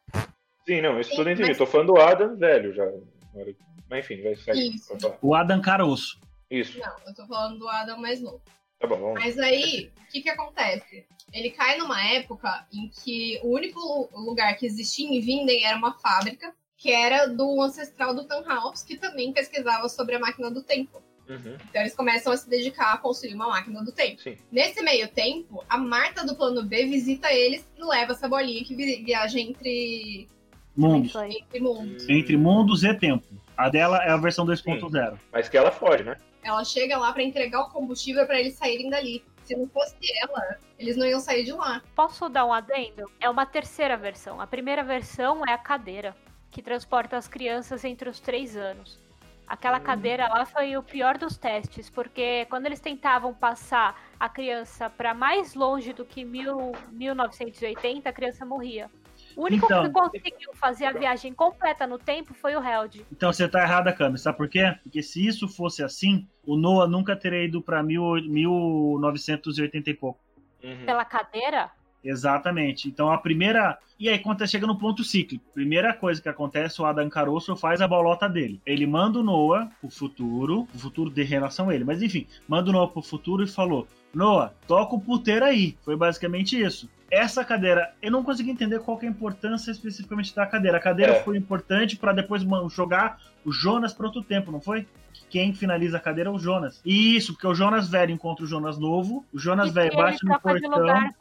Sim, não, isso sim, tudo entendi. Mas... Tô falando do Adam velho já. Mas enfim, vai sair. O Adam Caroço. Isso. Não, eu tô falando do Adam mais novo. Tá bom. Mas aí, o que que acontece? Ele cai numa época em que o único lugar que existia em Vinden era uma fábrica que era do ancestral do Tannhaus, que também pesquisava sobre a máquina do tempo. Uhum. Então eles começam a se dedicar a construir uma máquina do tempo. Sim. Nesse meio tempo, a Marta do plano B visita eles e leva essa bolinha que viaja entre mundos. Entre mundos. Entre mundos e tempo. A dela é a versão 2.0. Mas que ela foge, né? Ela chega lá para entregar o combustível para eles saírem dali. Se não fosse ela, eles não iam sair de lá. Posso dar um adendo? É uma terceira versão. A primeira versão é a cadeira que transporta as crianças entre os três anos. Aquela hum. cadeira lá foi o pior dos testes, porque quando eles tentavam passar a criança para mais longe do que mil, 1980, a criança morria. O único então, que conseguiu fazer a viagem completa no tempo foi o Held. Então você tá errada, Cami. Sabe por quê? Porque se isso fosse assim, o Noah nunca teria ido pra mil, 1980 e pouco. Uhum. Pela cadeira? Exatamente. Então a primeira. E aí, quando chega no ponto cíclico, primeira coisa que acontece, o Adam Caroço faz a bolota dele. Ele manda o Noah pro futuro, o futuro de relação a ele, mas enfim, manda o Noah pro futuro e falou: Noah, toca o puteiro aí. Foi basicamente isso. Essa cadeira, eu não consegui entender qual é a importância especificamente da cadeira. A cadeira é. foi importante para depois jogar o Jonas para outro tempo, não foi? Quem finaliza a cadeira é o Jonas. Isso, porque o Jonas velho encontra o Jonas novo, o Jonas velho bate no portão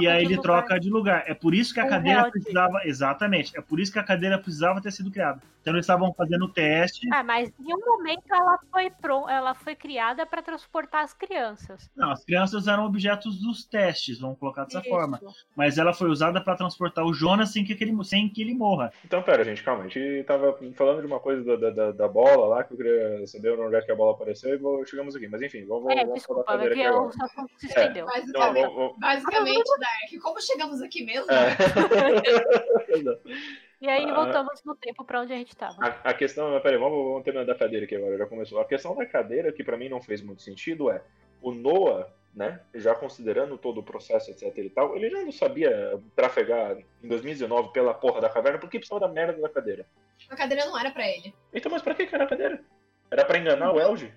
e aí ele lugar. troca de lugar. É por isso que a cadeira precisava. Exatamente. É por isso que a cadeira precisava ter sido criada. Então eles estavam fazendo o teste. Ah, mas em um momento ela foi pro... ela foi criada para transportar as crianças. Não, as crianças eram objetos dos testes, vamos colocar dessa isso. forma. Mas ela foi usada para transportar o Jonas sem que, ele, sem que ele morra. Então, pera, gente, calma. A gente tava falando de uma coisa da, da, da bola lá, que eu queria saber onde é que a bola apareceu e chegamos aqui. Mas enfim, vamos, é, vamos desculpa, falar da cadeira aqui. Eu só se estendeu. É, basicamente, então, vamos, basicamente Exatamente, Dark. Como chegamos aqui mesmo? É. e aí voltamos no tempo para onde a gente estava. A, a, questão, peraí, vamos, vamos terminar da cadeira aqui agora, já começou. A questão da cadeira, que para mim não fez muito sentido, é o Noah, né, já considerando todo o processo, etc e tal, ele já não sabia trafegar em 2019 pela porra da caverna, porque precisava da merda da cadeira. A cadeira não era para ele. Então, mas pra que era a cadeira? Era para enganar o Elge?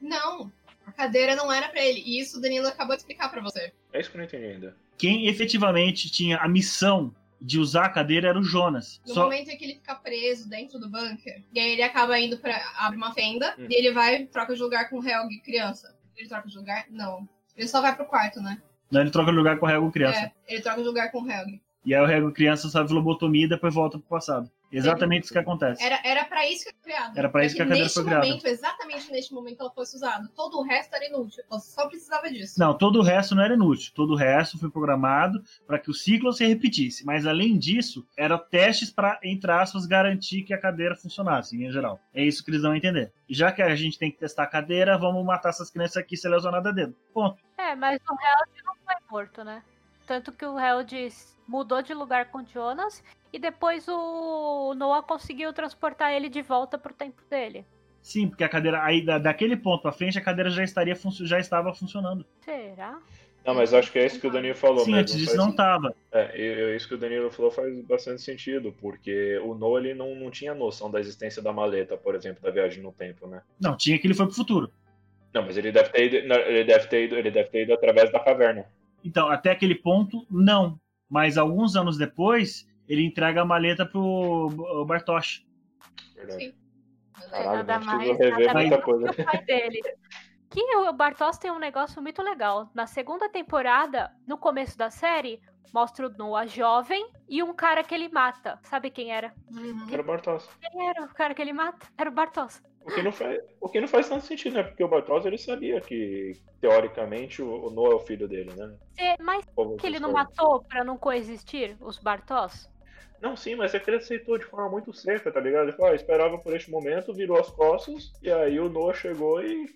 Não, a cadeira não era para ele. E isso o Danilo acabou de explicar para você. É isso que eu não entendi ainda. Quem efetivamente tinha a missão de usar a cadeira era o Jonas. No Só... momento em que ele fica preso dentro do bunker, e aí ele acaba indo para abre uma fenda hum. e ele vai troca de lugar com o Helg criança. Ele troca de lugar? Não. Ele só vai pro quarto, né? Não, ele troca de lugar com o Helg criança. É, ele troca de lugar com o Helg. E aí o Helg criança sabe lobotomia e depois volta pro passado. Exatamente isso que acontece. Era, era pra isso que foi criada. Era pra isso que a cadeira foi criada. Momento, exatamente neste momento ela fosse usada. Todo o resto era inútil. Ela só precisava disso. Não, todo o resto não era inútil. Todo o resto foi programado para que o ciclo se repetisse. Mas além disso, eram testes para, entre aspas, garantir que a cadeira funcionasse, em geral. É isso que eles vão entender. E já que a gente tem que testar a cadeira, vamos matar essas crianças aqui se lesionadas dedo. Ponto. É, mas o Held não foi morto, né? Tanto que o Held mudou de lugar com Jonas e depois o Noah conseguiu transportar ele de volta pro tempo dele. Sim, porque a cadeira aí daquele ponto à frente a cadeira já estaria já estava funcionando. Será? Não, mas acho que é isso que o Danilo falou. Sim, antes disso não estava. É, isso que o Danilo falou faz bastante sentido, porque o Noah ele não, não tinha noção da existência da maleta, por exemplo, da viagem no tempo, né? Não, tinha que ele foi pro futuro. Não, mas ele deve ter ido, ele deve ter ido, ele deve ter ido através da caverna. Então, até aquele ponto, não. Mas alguns anos depois, ele entrega a maleta pro Bartosz. Sim. Caralho, nada mais, nada muita coisa. O pai dele. Que o Bartos tem um negócio muito legal. Na segunda temporada, no começo da série, mostra o Noah jovem e um cara que ele mata. Sabe quem era? Uhum. Era o Bartos. Quem era o cara que ele mata? Era o Bartos. O que, não faz, o que não faz tanto sentido, né? Porque o Bartos ele sabia que, teoricamente, o Noah é o filho dele, né? mas que ele não matou pra não coexistir os Bartos? Não, sim, mas é que ele aceitou de forma muito seca, tá ligado? Ele falou, ah, esperava por este momento, virou as costas, e aí o Noah chegou e,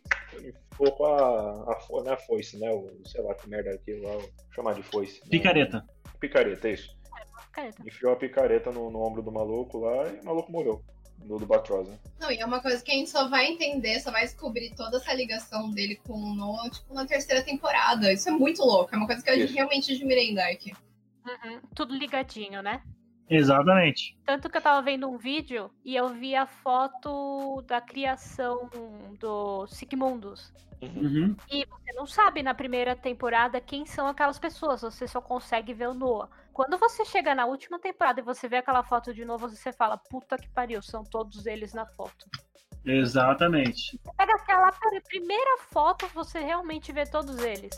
ficou com a, a, fo, né, a foice, né? O, sei lá que merda é aquilo lá, chamar de foice. Né? Picareta. Né? Picareta, isso. picareta. Enfiou a picareta no, no, ombro do maluco lá e o maluco morreu. Do, do Batrosa. Não, e é uma coisa que a gente só vai entender, só vai descobrir toda essa ligação dele com o Noah, tipo, na terceira temporada. Isso é muito louco. É uma coisa que eu isso. realmente admirei em Dark. Uhum, tudo ligadinho, né? Exatamente. Tanto que eu tava vendo um vídeo e eu vi a foto da criação do Sigmundus. Uhum. E não sabe na primeira temporada quem são aquelas pessoas, você só consegue ver o Noah. Quando você chega na última temporada e você vê aquela foto de novo, você fala, puta que pariu, são todos eles na foto. Exatamente. Pega aquela primeira foto, você realmente vê todos eles.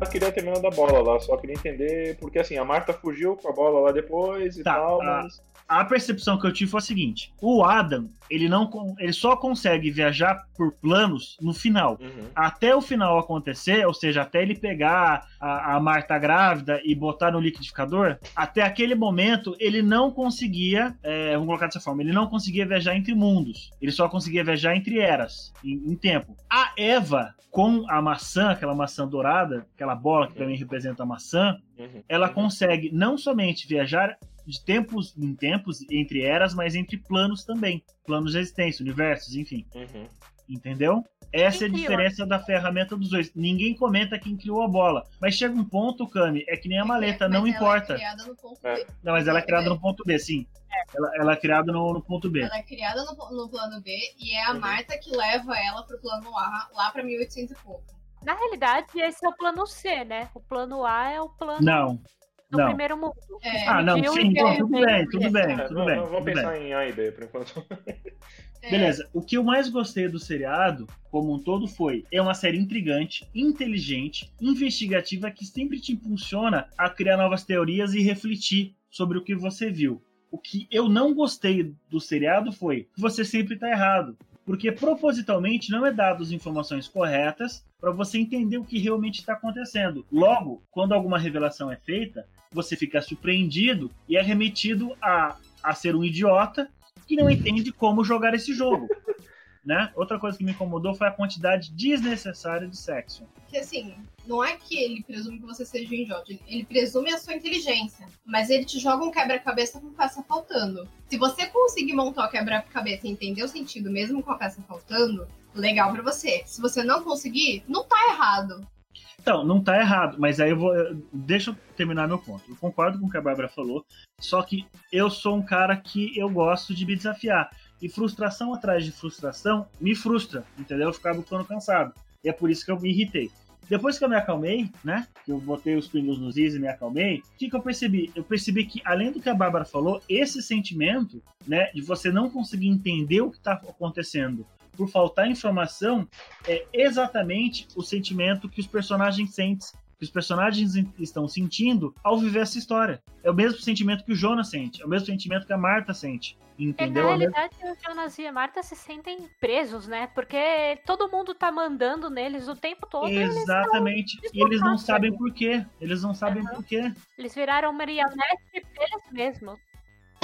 Eu queria terminar da bola lá, só queria entender, porque assim, a Marta fugiu com a bola lá depois e tá, tal, a, mas... a percepção que eu tive foi a seguinte: o Adam, ele não ele só consegue viajar por planos no final. Uhum. Até o final acontecer, ou seja, até ele pegar a, a Marta grávida e botar no liquidificador, até aquele momento ele não conseguia, é, vamos colocar dessa forma, ele não conseguia viajar entre mundos. Ele só conseguia viajar entre eras, em, em tempo. A Eva, com a maçã, aquela maçã dourada, aquela bola que também representa a maçã, uhum. ela uhum. consegue não somente viajar de tempos em tempos, entre eras, mas entre planos também. Planos de existência, universos, enfim. Uhum. Entendeu? Essa é a diferença da ferramenta dos dois. Ninguém comenta quem criou a bola. Mas chega um ponto, Cami, é que nem a maleta, não importa. É é. Não, mas ela é criada no ponto B, sim. É. Ela, ela, é criada no, no, ponto B. Ela é criada no, no, plano B e é a uhum. Marta que leva ela pro plano A, lá pra 1800 e pouco. Na realidade, esse é o plano C, né? O plano A é o plano. Não, no não. primeiro mundo. É, ah, não, sim, então, tudo bem, tudo bem, tudo bem. Vamos pensar bem. em A e B por enquanto. É. Beleza, o que eu mais gostei do seriado, como um todo, foi: é uma série intrigante, inteligente, investigativa que sempre te impulsiona a criar novas teorias e refletir sobre o que você viu. O que eu não gostei do seriado foi que você sempre está errado porque propositalmente não é dado as informações corretas para você entender o que realmente está acontecendo. Logo, quando alguma revelação é feita, você fica surpreendido e é remetido a, a ser um idiota que não entende como jogar esse jogo. Né? Outra coisa que me incomodou foi a quantidade desnecessária de sexo. Que assim, não é que ele presume que você seja um idiota, ele presume a sua inteligência, mas ele te joga um quebra-cabeça com peça faltando. Se você conseguir montar o quebra-cabeça e entender o sentido mesmo com a peça faltando, legal para você. Se você não conseguir, não tá errado. Então, não tá errado, mas aí eu vou. Deixa eu terminar meu ponto. Eu concordo com o que a Bárbara falou, só que eu sou um cara que eu gosto de me desafiar. E frustração atrás de frustração me frustra, entendeu? Eu ficava ficando cansado. E é por isso que eu me irritei. Depois que eu me acalmei, né? Que eu botei os pingos nos is e me acalmei, o que, que eu percebi? Eu percebi que, além do que a Bárbara falou, esse sentimento, né, de você não conseguir entender o que está acontecendo por faltar informação é exatamente o sentimento que os personagens sentem, que os personagens estão sentindo ao viver essa história. É o mesmo sentimento que o Jonas sente, é o mesmo sentimento que a Marta sente. Entendeu? É, na realidade, o Jonas e a Marta se sentem presos, né? Porque todo mundo tá mandando neles o tempo todo. Exatamente. E eles não sabem por quê. Eles não sabem uhum. por quê. Eles viraram marionete eles mesmos.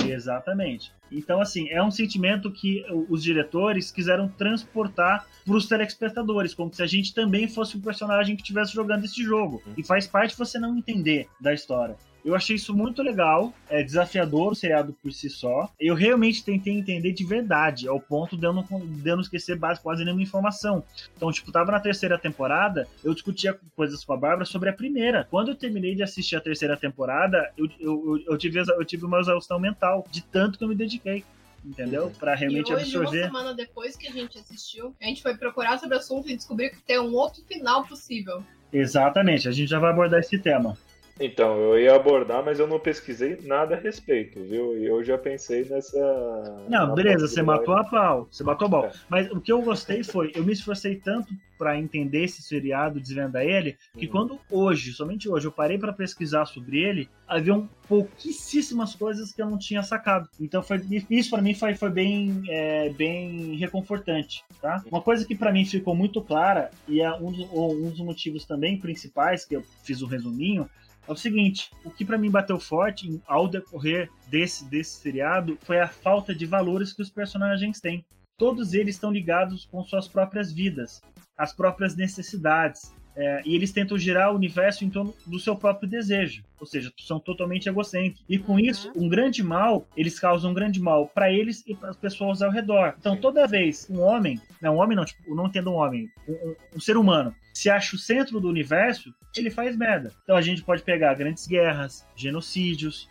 Exatamente. Então, assim, é um sentimento que os diretores quiseram transportar para os telespectadores, como se a gente também fosse um personagem que estivesse jogando esse jogo. E faz parte você não entender da história. Eu achei isso muito legal, é desafiador o seriado por si só. Eu realmente tentei entender de verdade, ao ponto de eu não, de eu não esquecer base, quase nenhuma informação. Então, tipo, tava na terceira temporada, eu discutia coisas com a Bárbara sobre a primeira. Quando eu terminei de assistir a terceira temporada, eu, eu, eu, tive, eu tive uma exaustão mental, de tanto que eu me dediquei entendeu? Para realmente e hoje, absorver. Uma semana depois que a gente assistiu, a gente foi procurar sobre o assunto e descobriu que tem um outro final possível. Exatamente, a gente já vai abordar esse tema. Então, eu ia abordar, mas eu não pesquisei nada a respeito, viu? E eu já pensei nessa. Não, beleza, você matou a pau, você matou a pau. É. Mas o que eu gostei foi, eu me esforcei tanto para entender esse seriado, desvendar ele, que uhum. quando hoje, somente hoje, eu parei para pesquisar sobre ele, haviam pouquíssimas coisas que eu não tinha sacado. Então foi isso para mim foi, foi bem, é, bem reconfortante, tá? Uma coisa que para mim ficou muito clara e é um dos, um dos motivos também principais que eu fiz um resuminho é o seguinte: o que para mim bateu forte ao decorrer desse, desse seriado foi a falta de valores que os personagens têm. Todos eles estão ligados com suas próprias vidas, as próprias necessidades, é, e eles tentam girar o universo em torno do seu próprio desejo, ou seja, são totalmente egocêntricos. E com isso, um grande mal, eles causam um grande mal para eles e para as pessoas ao redor. Então, toda vez um homem, não, um homem não, tipo, não entendo um homem, um, um ser humano, se acha o centro do universo, ele faz merda. Então a gente pode pegar grandes guerras, genocídios,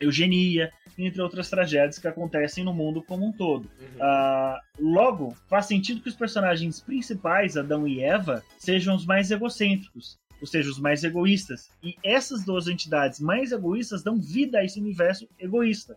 eugenia, entre outras tragédias que acontecem no mundo como um todo. Uhum. Uh, logo, faz sentido que os personagens principais, Adão e Eva, sejam os mais egocêntricos, ou seja, os mais egoístas. E essas duas entidades mais egoístas dão vida a esse universo egoísta.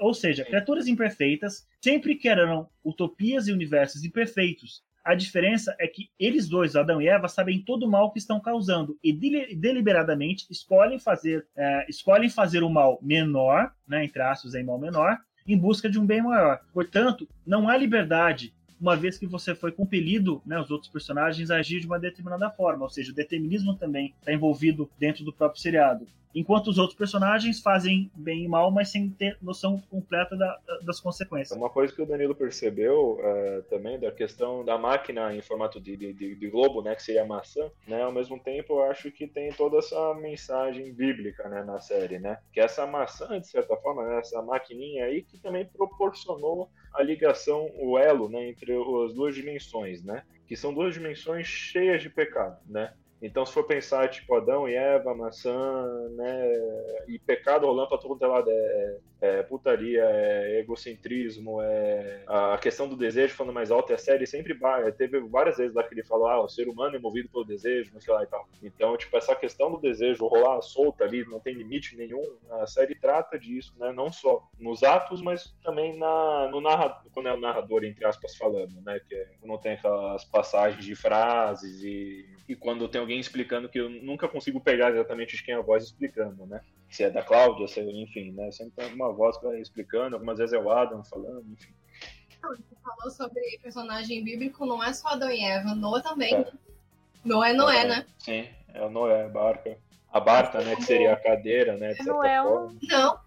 Ou seja, criaturas imperfeitas sempre quererão utopias e universos imperfeitos, a diferença é que eles dois, Adão e Eva, sabem todo o mal que estão causando e deliberadamente escolhem fazer, é, escolhem fazer o mal menor, né, entre aspas, em mal menor, em busca de um bem maior. Portanto, não há liberdade uma vez que você foi compelido, né, os outros personagens, a agir de uma determinada forma. Ou seja, o determinismo também está envolvido dentro do próprio seriado enquanto os outros personagens fazem bem e mal, mas sem ter noção completa da, das consequências. Uma coisa que o Danilo percebeu uh, também da questão da máquina em formato de, de, de, globo, né, que seria a maçã, né, ao mesmo tempo eu acho que tem toda essa mensagem bíblica, né, na série, né, que essa maçã, de certa forma, né, essa maquininha aí que também proporcionou a ligação, o elo, né, entre as duas dimensões, né, que são duas dimensões cheias de pecado, né, então, se for pensar, tipo, Adão e Eva, maçã, né, e pecado rolando pra todo lado, é, é putaria, é egocentrismo, é a questão do desejo falando mais alto, e a série sempre vai, teve várias vezes lá que ele falou, ah, o ser humano é movido pelo desejo, não sei lá e tal. Então, tipo, essa questão do desejo rolar solta ali, não tem limite nenhum, a série trata disso, né, não só nos atos, mas também na, no narrador, quando é o narrador, entre aspas, falando, né, que é, não tem aquelas passagens de frases e, e quando tem alguém explicando que eu nunca consigo pegar exatamente de quem é a voz explicando, né? Se é da Cláudia, se é, enfim, né? Sempre tem alguma voz explicando, algumas vezes é o Adam falando, enfim. Você falou sobre personagem bíblico, não é só Adão e Eva, Noé também. É. Noé, Noé, é, né? Sim, é o Noé, a barca. A barca, né, que seria a cadeira, né, de certa Noé, forma. Não,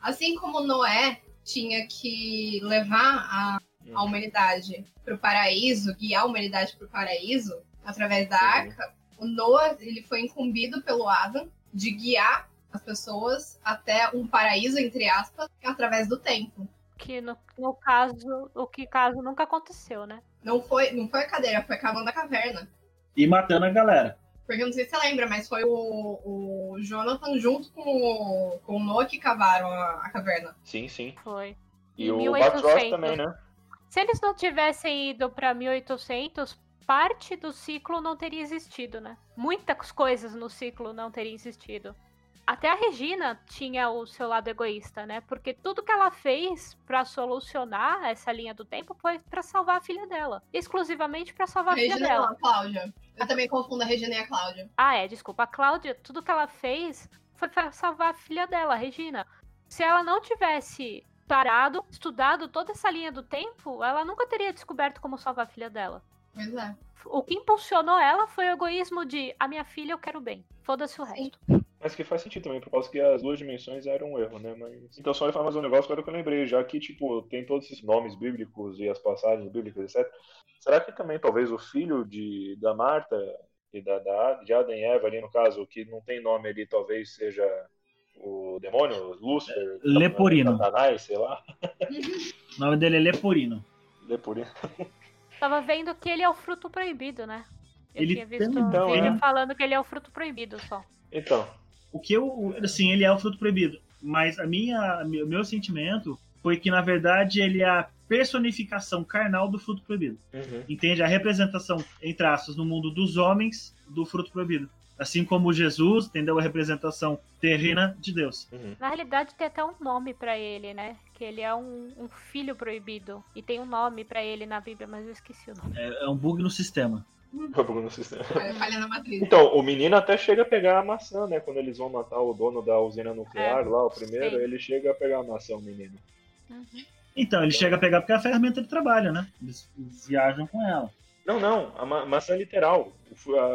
assim como Noé tinha que levar a, a hum. humanidade para o paraíso, guiar a humanidade para o paraíso, através da arca, o Noah ele foi incumbido pelo Adam de guiar as pessoas até um paraíso, entre aspas, através do tempo. Que no, no caso, o que caso nunca aconteceu, né? Não foi, não foi a cadeira, foi cavando a caverna. E matando a galera. Porque eu não sei se você lembra, mas foi o, o Jonathan junto com o, com o Noah que cavaram a, a caverna. Sim, sim. Foi. E, e o Batross também, né? Se eles não tivessem ido para 1800, parte do ciclo não teria existido, né? Muitas coisas no ciclo não teriam existido. Até a Regina tinha o seu lado egoísta, né? Porque tudo que ela fez para solucionar essa linha do tempo foi para salvar a filha dela, exclusivamente para salvar a Regina filha dela. Não, a Cláudia. Eu também confundo a Regina e a Cláudia. Ah, é, desculpa. A Cláudia, tudo que ela fez foi para salvar a filha dela, a Regina. Se ela não tivesse parado, estudado toda essa linha do tempo, ela nunca teria descoberto como salvar a filha dela. Pois é. O que impulsionou ela foi o egoísmo de a minha filha eu quero bem. Foda-se o resto. Mas que faz sentido também, por causa que as duas dimensões eram um erro, né? Mas... Então só ia falar mais um negócio agora que eu lembrei, já que, tipo, tem todos esses nomes bíblicos e as passagens bíblicas, etc. Será que também talvez o filho de, da Marta e da, da, de Adam e Eva ali, no caso, que não tem nome ali, talvez seja o demônio, Lúcifer, Leporino. Satanás, sei lá. o nome dele é Leporino. Leporino. Tava vendo que ele é o fruto proibido, né? Eu ele tinha visto então, um vídeo é. falando que ele é o fruto proibido só. Então. O que eu. Assim, ele é o fruto proibido. Mas a minha, o meu sentimento foi que, na verdade, ele é a personificação carnal do fruto proibido. Uhum. Entende? A representação, entre aspas, no mundo dos homens do fruto proibido. Assim como Jesus, entendeu? A representação terrena de Deus. Uhum. Na realidade, tem até um nome para ele, né? Que ele é um, um, filho proibido. E tem um nome para ele na Bíblia, mas eu esqueci o nome. É, é um bug no sistema. É um bug no sistema. falha na matriz. Então, o menino até chega a pegar a maçã, né? Quando eles vão matar o dono da usina nuclear é, lá, o primeiro, sim. ele chega a pegar a maçã, o menino. Uhum. Então, ele então... chega a pegar porque é a ferramenta de trabalho, né? Eles, eles viajam com ela. Não, não, a ma maçã literal.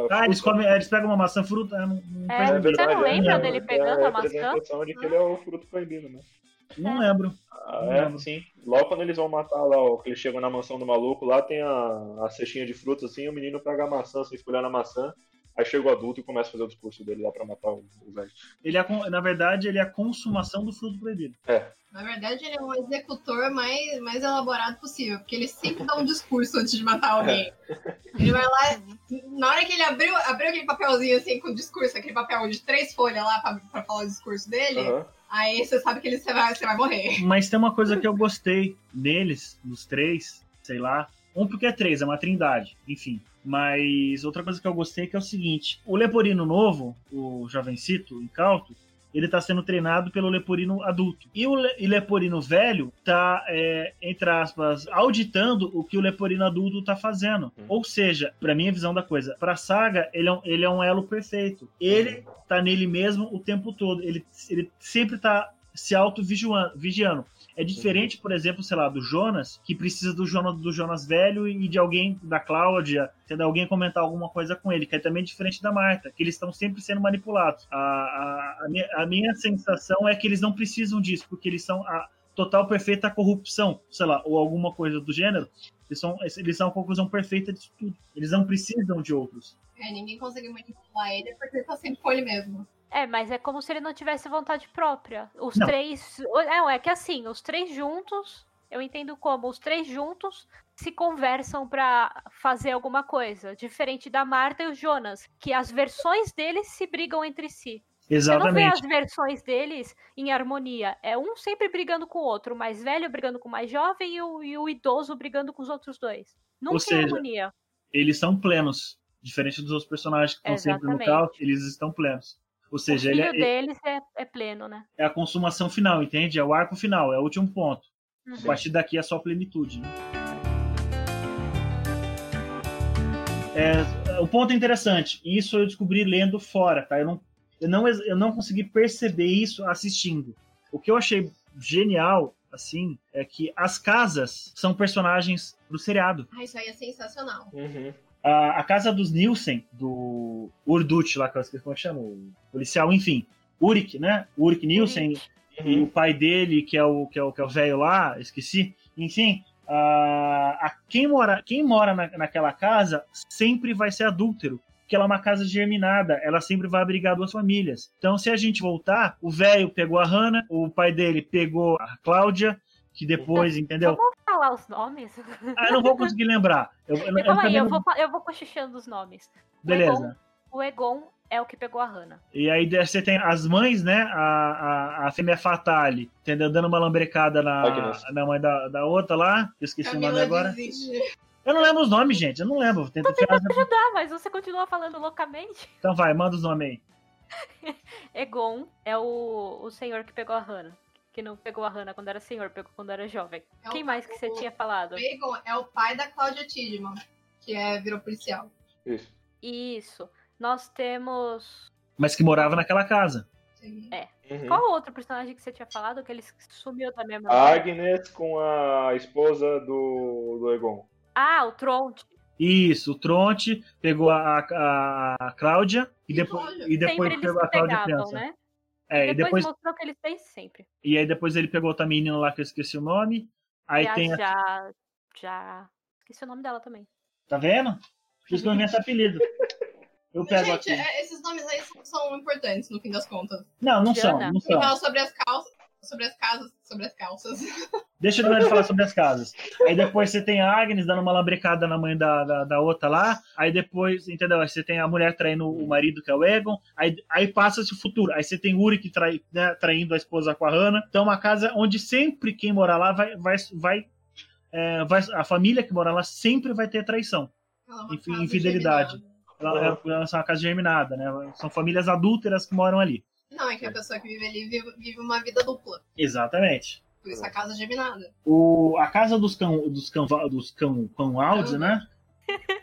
A ah, eles, comem, eles pegam uma maçã fruta. Não, não é, é verdade, você não lembra é, dele pegando é a, a maçã? A de que ele é o fruto proibido, né? Não lembro. Ah, não é, lembro. sim. Logo quando eles vão matar lá, ó, que eles chegam na mansão do maluco, lá tem a, a cestinha de frutas assim, o menino pega a maçã, sem escolher na maçã. Aí chega o adulto e começa a fazer o discurso dele lá pra matar o, velho. Ele é, na verdade, ele é a consumação do fruto proibido. É. Na verdade, ele é um executor mais, mais elaborado possível, porque ele sempre dá um discurso antes de matar alguém. É. Ele vai lá, na hora que ele abriu, abriu aquele papelzinho assim com o discurso, aquele papel de três folhas lá pra, pra falar o discurso dele, uhum. Aí você sabe que ele, você, vai, você vai morrer. Mas tem uma coisa que eu gostei deles, dos três, sei lá. Um porque é três, é uma trindade, enfim. Mas outra coisa que eu gostei é que é o seguinte: o Leporino novo, o jovencito, incauto, ele está sendo treinado pelo Leporino adulto. E o Le Leporino velho está, é, entre aspas, auditando o que o Leporino adulto está fazendo. Uhum. Ou seja, para minha visão da coisa, para a saga, ele é, um, ele é um elo perfeito. Ele está nele mesmo o tempo todo. Ele, ele sempre está se auto-vigiando. É diferente, por exemplo, sei lá, do Jonas, que precisa do Jonas, do Jonas velho e de alguém, da Cláudia, de alguém comentar alguma coisa com ele, que é também diferente da Marta, que eles estão sempre sendo manipulados. A, a, a, minha, a minha sensação é que eles não precisam disso, porque eles são a total perfeita corrupção, sei lá, ou alguma coisa do gênero. Eles são, eles são a conclusão perfeita disso tudo. Eles não precisam de outros. É, ninguém conseguiu manipular ele porque ele tá sempre com ele mesmo. É, mas é como se ele não tivesse vontade própria. Os não. três. É, é que assim, os três juntos, eu entendo como os três juntos se conversam para fazer alguma coisa. Diferente da Marta e o Jonas, que as versões deles se brigam entre si. Exatamente. Você não vê as versões deles em harmonia. É um sempre brigando com o outro, o mais velho brigando com o mais jovem e o, e o idoso brigando com os outros dois. Nunca Ou seja, harmonia. Eles são plenos. Diferente dos outros personagens que estão sempre no caos, eles estão plenos. Ou seja, o filho ele é, deles é, é, pleno, né? É a consumação final, entende? É o arco final, é o último ponto. Uhum. A partir daqui é só plenitude. Né? É, o ponto é interessante. Isso eu descobri lendo fora, tá? Eu não, eu não, eu não consegui perceber isso assistindo. O que eu achei genial, assim, é que as casas são personagens do seriado. Ah, isso aí é sensacional. Uhum. A, a casa dos Nielsen, do Urdut, lá que eu esqueci como é chama, o policial, enfim. Urik, né? Urik Nielsen uhum. e o pai dele, que é o que é o que é o velho lá, esqueci. Enfim, a, a, quem mora, quem mora na, naquela casa sempre vai ser adúltero porque ela é uma casa germinada, ela sempre vai abrigar duas famílias. Então, se a gente voltar, o velho pegou a Hannah, o pai dele pegou a Cláudia, que depois, então, entendeu? Vamos falar os nomes? Ah, eu não vou conseguir lembrar. Eu, eu, eu Calma aí, eu vou, eu vou cochichando os nomes. Beleza. O Egon, o Egon é o que pegou a Hannah. E aí você tem as mães, né? A, a, a fêmea Fatale, entendeu? Dando uma lambrecada na, na mãe da, da outra lá. Eu esqueci Camila o nome agora. Desiste. Eu não lembro os nomes, gente. Eu não lembro. Tô tentando te ajudar, mas você continua falando loucamente. Então vai, manda os nomes aí. Egon é o, o senhor que pegou a Hannah que não pegou a Hannah quando era senhor, pegou quando era jovem. É Quem mais que você tinha falado? Egon é o pai da Cláudia Tidman, que é, virou policial. Isso. Isso. Nós temos. Mas que morava naquela casa. Sim. É. Uhum. Qual outro personagem que você tinha falado que ele sumiu da mesma? A Agnes com a esposa do, do Egon. Ah, o Tronte. Isso, o Tronte pegou a, a, a Cláudia e, depois, e depois pegou a Cláudia criança. Né? É, e depois, mostrou que ele fez sempre. E aí depois ele pegou outra menina lá que eu esqueci o nome. Aí já, tem. Já. Já. Esqueci o nome dela também. Tá vendo? Fiz não inventa apelido. Eu pego Gente, aqui. É, esses nomes aí são importantes no fim das contas. Não, não Diana. são. Não são. Fala sobre as calças sobre as casas, sobre as calças. Deixa eu falar sobre as casas. Aí depois você tem a Agnes dando uma lambrecada na mãe da, da, da, outra lá. Aí depois, entendeu? Aí você tem a mulher traindo o marido, que é o Egon. Aí, aí passa-se o futuro. Aí você tem Uri que trai, né, traindo a esposa com a Hannah. Então, é uma casa onde sempre quem morar lá vai. vai, vai, é, vai a família que mora lá sempre vai ter traição. É infidelidade. ela, uhum. ela é uma casa germinada, né? São famílias adúlteras que moram ali. Não, é que a pessoa que vive ali vive, vive uma vida dupla. Exatamente. Por isso a casa geminada. O, a casa dos cão, dos cão, dos cão, cão uhum. né?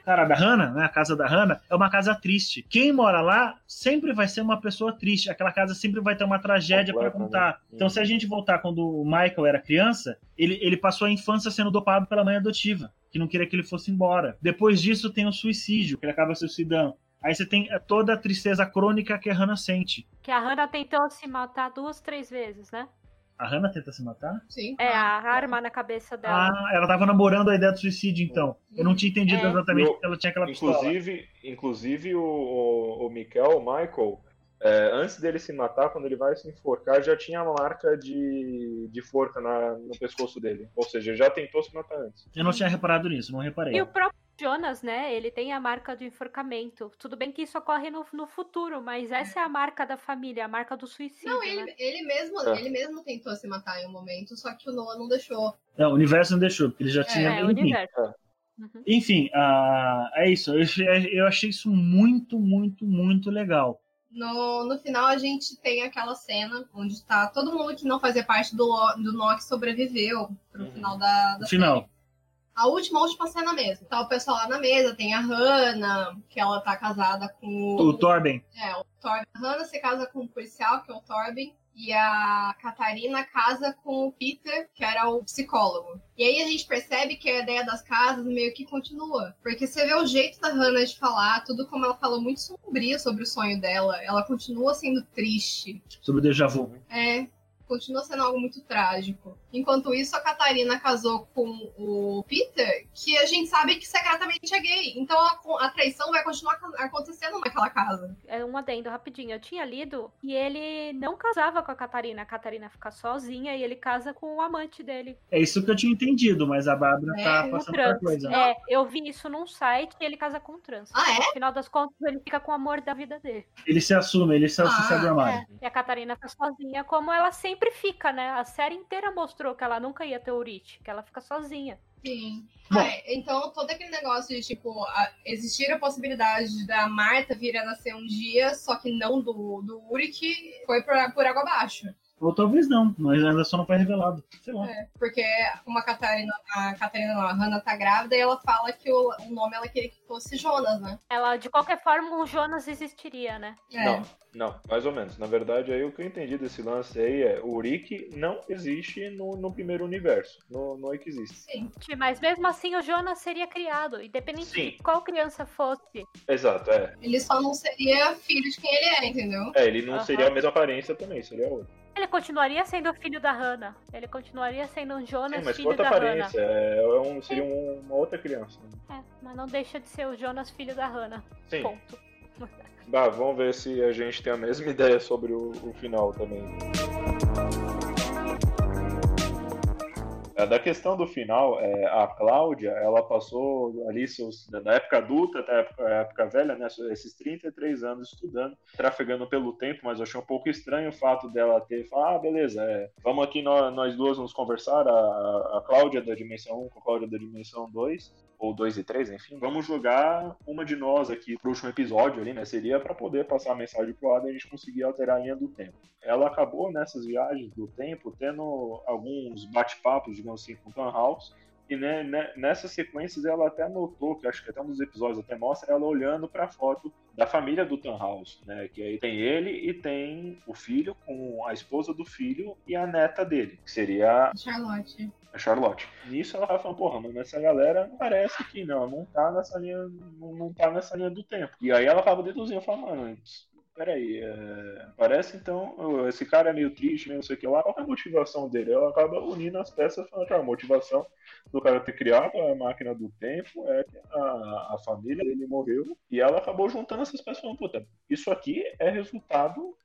Cara, da Hannah, né? A casa da Hannah é uma casa triste. Quem mora lá sempre vai ser uma pessoa triste. Aquela casa sempre vai ter uma tragédia para contar. Né? Então, se a gente voltar quando o Michael era criança, ele, ele passou a infância sendo dopado pela mãe adotiva, que não queria que ele fosse embora. Depois disso, tem o suicídio, que ele acaba se suicidando. Aí você tem toda a tristeza crônica que a Hannah sente. Que a Hannah tentou se matar duas, três vezes, né? A Hannah tenta se matar? Sim. É, a arma na cabeça dela. Ah, ela tava namorando a ideia do suicídio, então. Eu não tinha entendido é. exatamente que ela tinha aquela inclusive, pistola. Inclusive, o, o, o Michael, o Michael, é, antes dele se matar, quando ele vai se enforcar, já tinha uma marca de, de forca na, no pescoço dele. Ou seja, já tentou se matar antes. Eu não tinha reparado nisso, não reparei. E o próprio Jonas, né? Ele tem a marca do enforcamento. Tudo bem que isso ocorre no, no futuro, mas essa é a marca da família, a marca do suicídio. Não, ele, né? ele mesmo, é. ele mesmo tentou se matar em um momento, só que o Noah não deixou. Não, o universo não deixou, porque ele já é, tinha. É, o universo. É. Uhum. Enfim, uh, é isso. Eu, eu achei isso muito, muito, muito legal. No, no final, a gente tem aquela cena onde está todo mundo que não fazia parte do, do Noah que sobreviveu pro uhum. final da, da final. Série a última, última cena mesmo. Tá o pessoal lá na mesa, tem a Hannah, que ela tá casada com o. Torben. É, o Torben. A Hannah se casa com o policial, que é o Torben. E a Catarina casa com o Peter, que era o psicólogo. E aí a gente percebe que a ideia das casas meio que continua. Porque você vê o jeito da Hannah de falar, tudo como ela falou muito sombrio sobre o sonho dela. Ela continua sendo triste. Sobre o déjà vu. É continua sendo algo muito trágico. Enquanto isso, a Catarina casou com o Peter, que a gente sabe que secretamente é gay. Então a, a traição vai continuar acontecendo naquela casa. É um adendo rapidinho. Eu tinha lido e ele não casava com a Catarina. A Catarina fica sozinha e ele casa com o amante dele. É isso que eu tinha entendido, mas a Bárbara é, tá passando outra coisa. É, eu vi isso num site e ele casa com um trans. Ah, é? No final das contas, ele fica com o amor da vida dele. Ele se assume, ele se, ah, se abre é. E a Catarina fica sozinha, como ela sempre fica, né? A série inteira mostrou que ela nunca ia ter Urite, que ela fica sozinha. Sim. É, então, todo aquele negócio de, tipo, a, existir a possibilidade da Marta vir a nascer um dia, só que não do, do Uric, foi por, por água abaixo. Ou talvez não, mas ainda só não foi revelado. Sei lá. É, porque uma Catarina, a Catarina não, a Hannah tá grávida e ela fala que o, o nome ela queria que fosse Jonas, né? Ela, de qualquer forma, o Jonas existiria, né? É. Não, não, mais ou menos. Na verdade, aí o que eu entendi desse lance aí é o Rick não existe no, no primeiro universo. No, no é que existe. Sim. Mas mesmo assim o Jonas seria criado, independente Sim. de qual criança fosse. Exato, é. Ele só não seria filho de quem ele é, entendeu? É, ele não uhum. seria a mesma aparência também, seria outro. Ele continuaria sendo filho da Hannah. Ele continuaria sendo um Jonas, Sim, mas filho da aparência. Hannah. É, é um, seria um, uma outra criança. É, mas não deixa de ser o Jonas, filho da Hannah. Sim. Ponto. Bah, vamos ver se a gente tem a mesma ideia sobre o, o final também. Da questão do final, é, a Cláudia, ela passou ali seus, da época adulta até a época, a época velha, né, esses 33 anos estudando, trafegando pelo tempo, mas eu achei um pouco estranho o fato dela ter falado, ah, beleza, é, vamos aqui nós, nós duas nos conversar, a, a Cláudia da dimensão 1 com a Cláudia da dimensão 2, ou 2 e 3, enfim, vamos jogar uma de nós aqui pro último episódio ali, né? Seria para poder passar a mensagem pro lado e a gente conseguir alterar a linha do tempo. Ela acabou nessas viagens do tempo tendo alguns bate-papos, digamos assim, com o Tan House, e né, né, nessas sequências ela até notou, que acho que até um dos episódios até mostra ela olhando para a foto da família do House, né? Que aí tem ele e tem o filho com a esposa do filho e a neta dele, que seria Charlotte. A Charlotte. Nisso ela vai falando, porra, mas essa galera parece que não, não tá nessa linha, não, tá nessa linha do tempo. E aí ela acaba deduzindo, falando, mano, peraí, é... parece então, esse cara é meio triste, não sei o que lá, qual é a motivação dele? Ela acaba unindo as peças falando que a motivação do cara ter criado a máquina do tempo é que a, a família dele morreu e ela acabou juntando essas peças falando, puta, isso aqui é resultado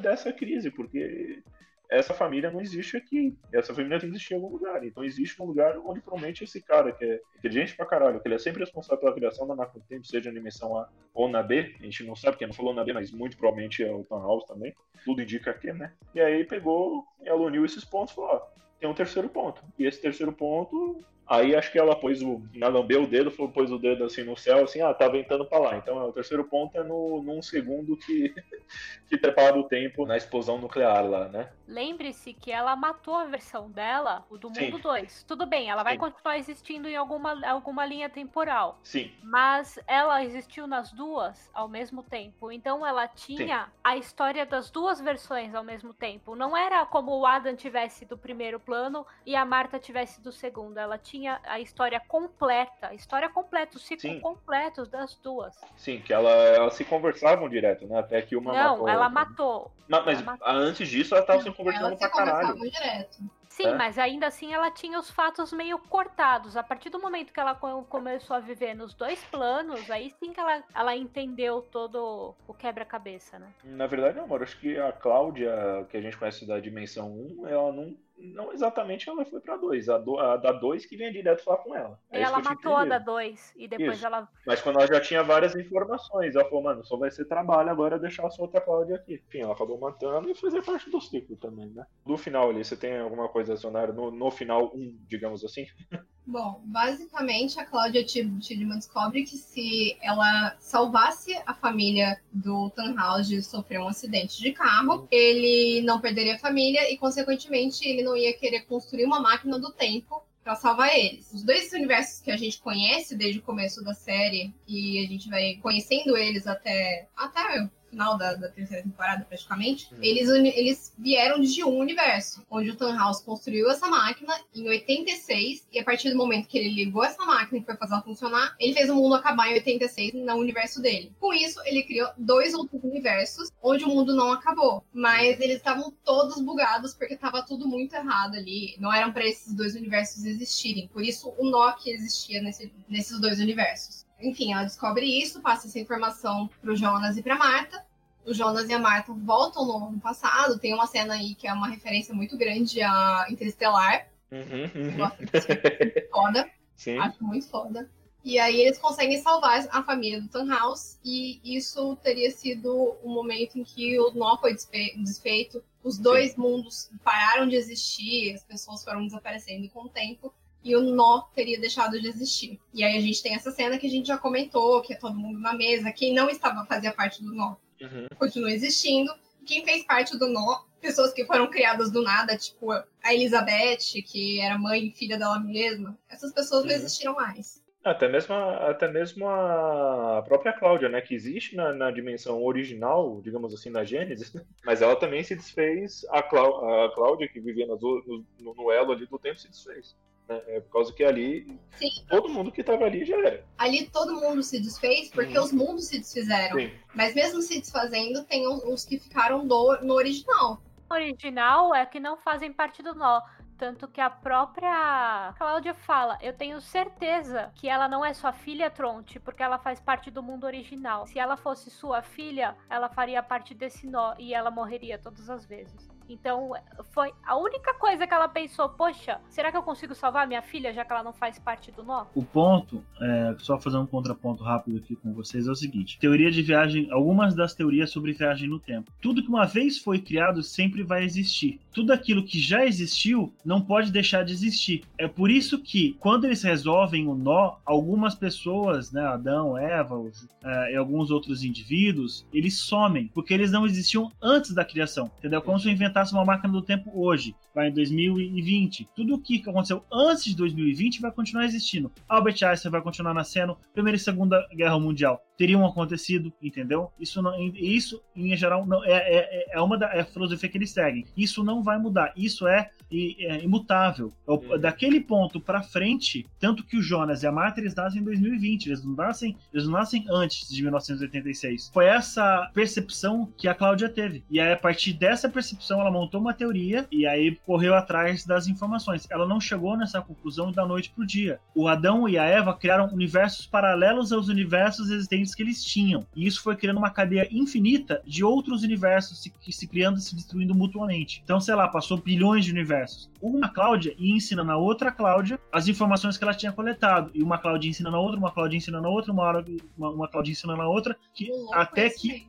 dessa crise, porque essa família não existe aqui. Essa família tem que existir em algum lugar. Então existe um lugar onde promete esse cara, que é inteligente pra caralho, que ele é sempre responsável pela criação da máquina do tempo, seja na dimensão A ou na B. A gente não sabe, quem não falou na B, mas muito provavelmente é o House também. Tudo indica que, né? E aí pegou, ela uniu esses pontos e falou, ó, tem um terceiro ponto. E esse terceiro ponto Aí acho que ela pôs o. Ela lambeu o dedo, pôs o dedo assim no céu, assim, ah, tá ventando pra lá. Então o terceiro ponto é no, num segundo que, que prepara o tempo na explosão nuclear lá, né? Lembre-se que ela matou a versão dela, o do mundo 2. Tudo bem, ela Sim. vai continuar existindo em alguma, alguma linha temporal. Sim. Mas ela existiu nas duas ao mesmo tempo. Então ela tinha Sim. a história das duas versões ao mesmo tempo. Não era como o Adam tivesse do primeiro plano e a Marta tivesse do segundo. Ela tinha tinha a história completa, a história completa, o ciclo Sim. completo das duas. Sim, que ela, elas se conversavam direto, né? Até que uma Não, matou ela matou. Não, mas ela matou. antes disso ela tava se conversando ela pra se caralho. direto. Sim, é. mas ainda assim ela tinha os fatos meio cortados. A partir do momento que ela começou a viver nos dois planos, aí sim que ela, ela entendeu todo o quebra-cabeça, né? Na verdade, não, amor. Acho que a Cláudia, que a gente conhece da dimensão 1, ela não não exatamente ela foi pra 2. A, do, a da 2 que vinha direto falar com ela. É ela matou a da 2 e depois Isso. ela. Mas quando ela já tinha várias informações, ela falou, mano, só vai ser trabalho agora deixar a sua outra Cláudia aqui. Enfim, ela acabou matando e fazer parte do ciclo também, né? No final ali, você tem alguma coisa acionária no, no final 1, um, digamos assim? Bom, basicamente a Cláudia Tidman descobre que se ela salvasse a família do Tannhaus de sofrer um acidente de carro, ele não perderia a família e, consequentemente, ele não ia querer construir uma máquina do tempo para salvar eles. Os dois universos que a gente conhece desde o começo da série e a gente vai conhecendo eles até até final da, da terceira temporada, praticamente, hum. eles, eles vieram de um universo, onde o Tannhaus construiu essa máquina em 86, e a partir do momento que ele ligou essa máquina e foi fazer ela funcionar, ele fez o mundo acabar em 86 no universo dele. Com isso, ele criou dois outros universos, onde o mundo não acabou, mas eles estavam todos bugados porque estava tudo muito errado ali, não eram para esses dois universos existirem, por isso o que existia nesse, nesses dois universos. Enfim, ela descobre isso, passa essa informação pro Jonas e pra Marta. O Jonas e a Marta voltam no, no passado. Tem uma cena aí que é uma referência muito grande a Interestelar. Uhum, uhum. Foda. Sim. Acho muito foda. E aí eles conseguem salvar a família do Tannhaus. E isso teria sido o momento em que o nó foi desfeito. Os dois Sim. mundos pararam de existir, as pessoas foram desaparecendo com o tempo e o nó teria deixado de existir. E aí a gente tem essa cena que a gente já comentou, que é todo mundo na mesa. Quem não estava fazia parte do nó uhum. continua existindo. Quem fez parte do nó, pessoas que foram criadas do nada, tipo a Elizabeth, que era mãe e filha dela mesma, essas pessoas uhum. não existiram mais. Até mesmo, a, até mesmo a própria Cláudia, né? Que existe na, na, dimensão original, digamos assim, na Gênesis, mas ela também se desfez. A, Clá, a Cláudia, que vivia no, no, no elo ali do tempo, se desfez. Né? É por causa que ali Sim. todo mundo que estava ali já era. Ali todo mundo se desfez porque hum. os mundos se desfizeram. Sim. Mas mesmo se desfazendo, tem os que ficaram do, no original. O original é que não fazem parte do nó. Tanto que a própria Cláudia fala: Eu tenho certeza que ela não é sua filha, Tronte, porque ela faz parte do mundo original. Se ela fosse sua filha, ela faria parte desse nó e ela morreria todas as vezes. Então, foi a única coisa que ela pensou: poxa, será que eu consigo salvar minha filha já que ela não faz parte do nó? O ponto, é, só fazer um contraponto rápido aqui com vocês, é o seguinte: teoria de viagem, algumas das teorias sobre viagem no tempo. Tudo que uma vez foi criado sempre vai existir. Tudo aquilo que já existiu não pode deixar de existir. É por isso que, quando eles resolvem o nó, algumas pessoas, né, Adão, Eva é, e alguns outros indivíduos, eles somem, porque eles não existiam antes da criação, entendeu? Como se eu inventasse uma máquina do tempo hoje, vai em 2020. Tudo o que aconteceu antes de 2020 vai continuar existindo. Albert Einstein vai continuar nascendo, Primeira e Segunda Guerra Mundial teriam acontecido, entendeu? Isso, não, isso em geral, não, é, é, é uma da é a filosofia que eles seguem. Isso não vai mudar, isso é, é imutável. É daquele ponto para frente, tanto que o Jonas e a Marta eles nascem em 2020, eles não nascem, eles não nascem antes de 1986. Foi essa percepção que a Cláudia teve. E aí, a partir dessa percepção, ela montou uma teoria e aí correu atrás das informações. Ela não chegou nessa conclusão da noite pro dia. O Adão e a Eva criaram universos paralelos aos universos existentes que eles tinham. E isso foi criando uma cadeia infinita de outros universos se, se criando e se destruindo mutuamente. Então, sei lá, passou bilhões de universos. Uma Cláudia ia ensinando a outra Cláudia as informações que ela tinha coletado. E uma Cláudia ensinando a outra, uma Cláudia ensinando a outra, uma hora uma, uma Cláudia ensinando a outra, que até que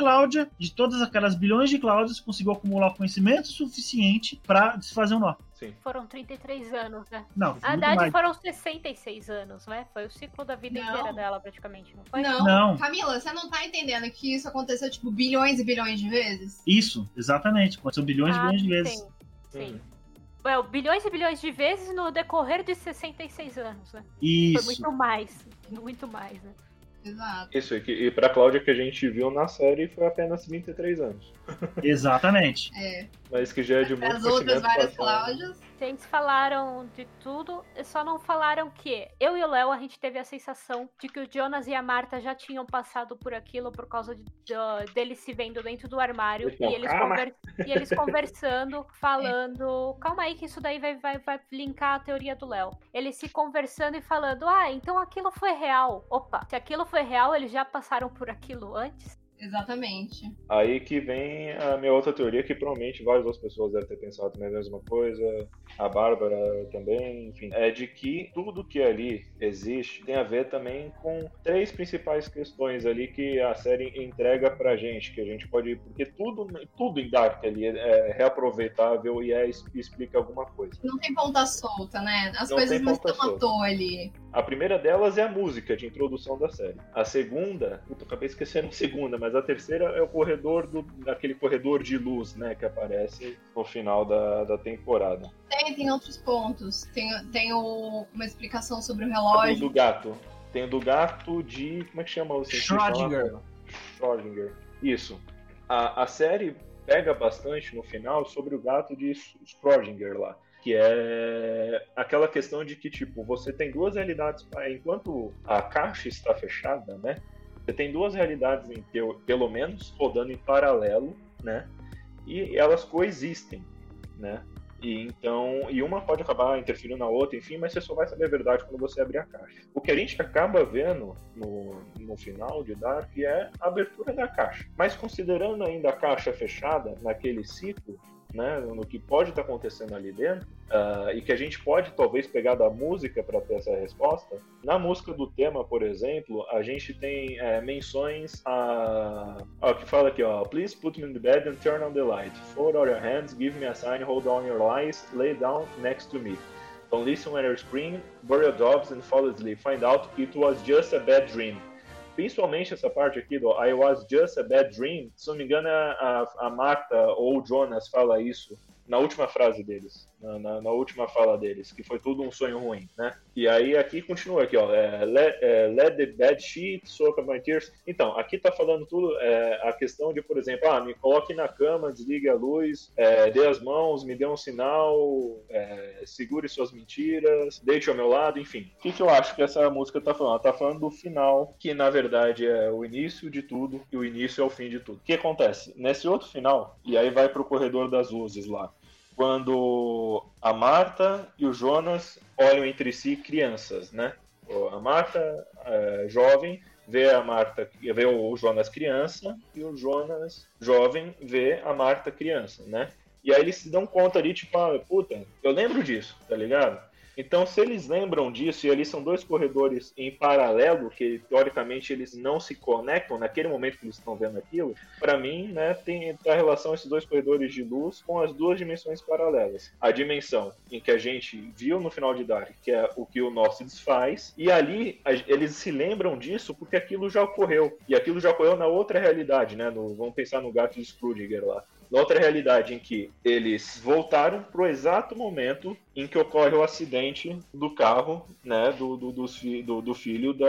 Cláudia, de todas aquelas bilhões de Cláudias, conseguiu acumular conhecimento suficiente para desfazer um nó. Sim. Foram 33 anos, né? Não, a idade foram 66 anos, né? Foi o ciclo da vida não. inteira dela, praticamente, não foi? Não. não. Camila, você não tá entendendo que isso aconteceu, tipo, bilhões e bilhões de vezes? Isso, exatamente. Aconteceu bilhões e ah, bilhões de vezes. Sim, sim. Hum. Well, bilhões e bilhões de vezes no decorrer de 66 anos, né? Isso. Foi muito mais. Muito mais, né? Exato. Isso, e, e pra Cláudia que a gente viu na série foi apenas 23 anos. Exatamente. É. Mas que já é de muito As outras várias Cláudias. Vocês falaram de tudo, só não falaram que eu e o Léo, a gente teve a sensação de que o Jonas e a Marta já tinham passado por aquilo por causa de, de, deles se vendo dentro do armário e eles, conver, e eles, conversando, falando. Calma aí, que isso daí vai, vai, vai linkar a teoria do Léo. Eles se conversando e falando: ah, então aquilo foi real. Opa, se aquilo foi real, eles já passaram por aquilo antes? Exatamente. Aí que vem a minha outra teoria, que provavelmente várias outras pessoas devem ter pensado na mesma coisa, a Bárbara também, enfim, é de que tudo que ali existe tem a ver também com três principais questões ali que a série entrega pra gente, que a gente pode. Porque tudo, tudo em Dark ali é reaproveitável e é, explica alguma coisa. Não tem ponta solta, né? As não coisas não estão à toa ali. A primeira delas é a música de introdução da série. A segunda, puta, acabei esquecendo a segunda, mas a terceira é o corredor do, aquele corredor de luz, né, que aparece no final da, da temporada. Tem, tem outros pontos. Tem, tem o, uma explicação sobre o relógio. do gato. Tem o do gato de. Como é que chama o Schrödinger. Schrödinger. Isso. A, a série pega bastante no final sobre o gato de Schrödinger lá que é aquela questão de que tipo você tem duas realidades enquanto a caixa está fechada, né? Você tem duas realidades em pelo menos rodando em paralelo, né? E elas coexistem, né? E então, e uma pode acabar interferindo na outra, enfim, mas você só vai saber a verdade quando você abrir a caixa. O que a gente acaba vendo no, no final de Dark é a abertura da caixa. Mas considerando ainda a caixa fechada naquele ciclo, né, no que pode estar tá acontecendo ali dentro, uh, e que a gente pode talvez pegar da música para ter essa resposta. Na música do tema, por exemplo, a gente tem é, menções a, a que fala aqui, ó, Please put me in the bed and turn on the light. Fold out your hands, give me a sign, hold on your lies, lay down next to me. Don't listen when I scream, bury your dogs and fall asleep. Find out it was just a bad dream principalmente essa parte aqui do I was just a bad dream, se não me engano, a, a Marta ou o Jonas fala isso na última frase deles, na, na, na, última fala deles, que foi tudo um sonho ruim, né? E aí aqui continua aqui, ó, é, let, é, let, the bad sheet soak up my tears. Então, aqui tá falando tudo, é, a questão de, por exemplo, ah, me coloque na cama, desligue a luz, é, dê as mãos, me dê um sinal, é, segure suas mentiras, deite ao meu lado, enfim. O que, que eu acho que essa música tá falando? Ela tá falando do final, que na verdade é o início de tudo e o início é o fim de tudo. O que acontece? Nesse outro final, e aí vai pro corredor das luzes lá, quando a Marta e o Jonas olham entre si crianças, né? A Marta, é, jovem, vê a Marta, vê o Jonas criança e o Jonas jovem vê a Marta criança, né? E aí eles se dão conta ali, tipo, ah, puta, eu lembro disso, tá ligado? Então, se eles lembram disso, e ali são dois corredores em paralelo, que teoricamente eles não se conectam naquele momento que eles estão vendo aquilo, para mim, né, tem a relação esses dois corredores de luz com as duas dimensões paralelas. A dimensão em que a gente viu no final de Dark, que é o que o nosso desfaz, e ali a, eles se lembram disso porque aquilo já ocorreu. E aquilo já ocorreu na outra realidade, né? No, vamos pensar no gato de Scrooge lá outra realidade em que eles voltaram pro exato momento em que ocorre o acidente do carro, né, do, do, do, do, do filho da,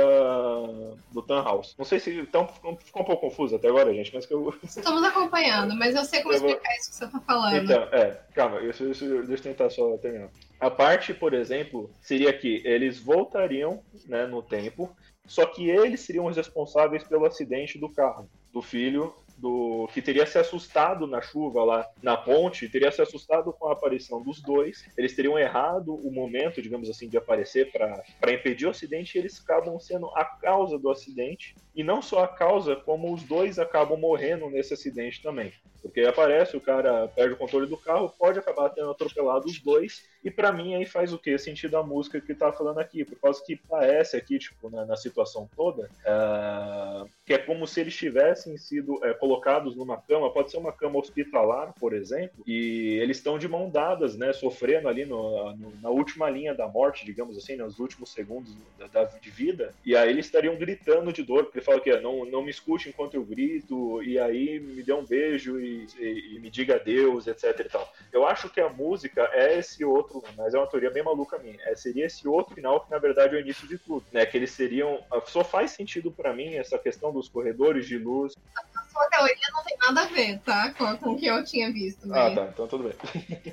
do House. Não sei se então, ficou um pouco confuso até agora, gente, mas que eu... Estamos acompanhando, mas eu sei como eu explicar vou... isso que você tá falando. Então, é, calma, deixa, deixa, deixa eu tentar só terminar. A parte, por exemplo, seria que eles voltariam né, no tempo, só que eles seriam os responsáveis pelo acidente do carro do filho do que teria se assustado na chuva lá na ponte, teria se assustado com a aparição dos dois. Eles teriam errado o momento, digamos assim, de aparecer para impedir o acidente e eles acabam sendo a causa do acidente e não só a causa, como os dois acabam morrendo nesse acidente também. Porque aparece, o cara perde o controle do carro, pode acabar tendo atropelado os dois, e para mim aí faz o que? Sentido a música que tá falando aqui, por causa que parece aqui, tipo, na, na situação toda, uh, que é como se eles tivessem sido é, colocados numa cama, pode ser uma cama hospitalar, por exemplo, e eles estão de mão dadas, né, sofrendo ali no, no, na última linha da morte, digamos assim, nos últimos segundos da, da, de vida, e aí eles estariam gritando de dor, porque ele fala que não, não me escute enquanto eu grito, e aí me dê um beijo e e, e, me diga Deus, etc e tal. Eu acho que a música é esse outro, mas é uma teoria bem maluca minha. É, seria esse outro final que na verdade é o início de tudo, né? Que eles seriam, só faz sentido para mim essa questão dos corredores de luz. A sua teoria não tem nada a ver, tá? Com, com o que eu tinha visto. Né? Ah, tá. Então tudo bem.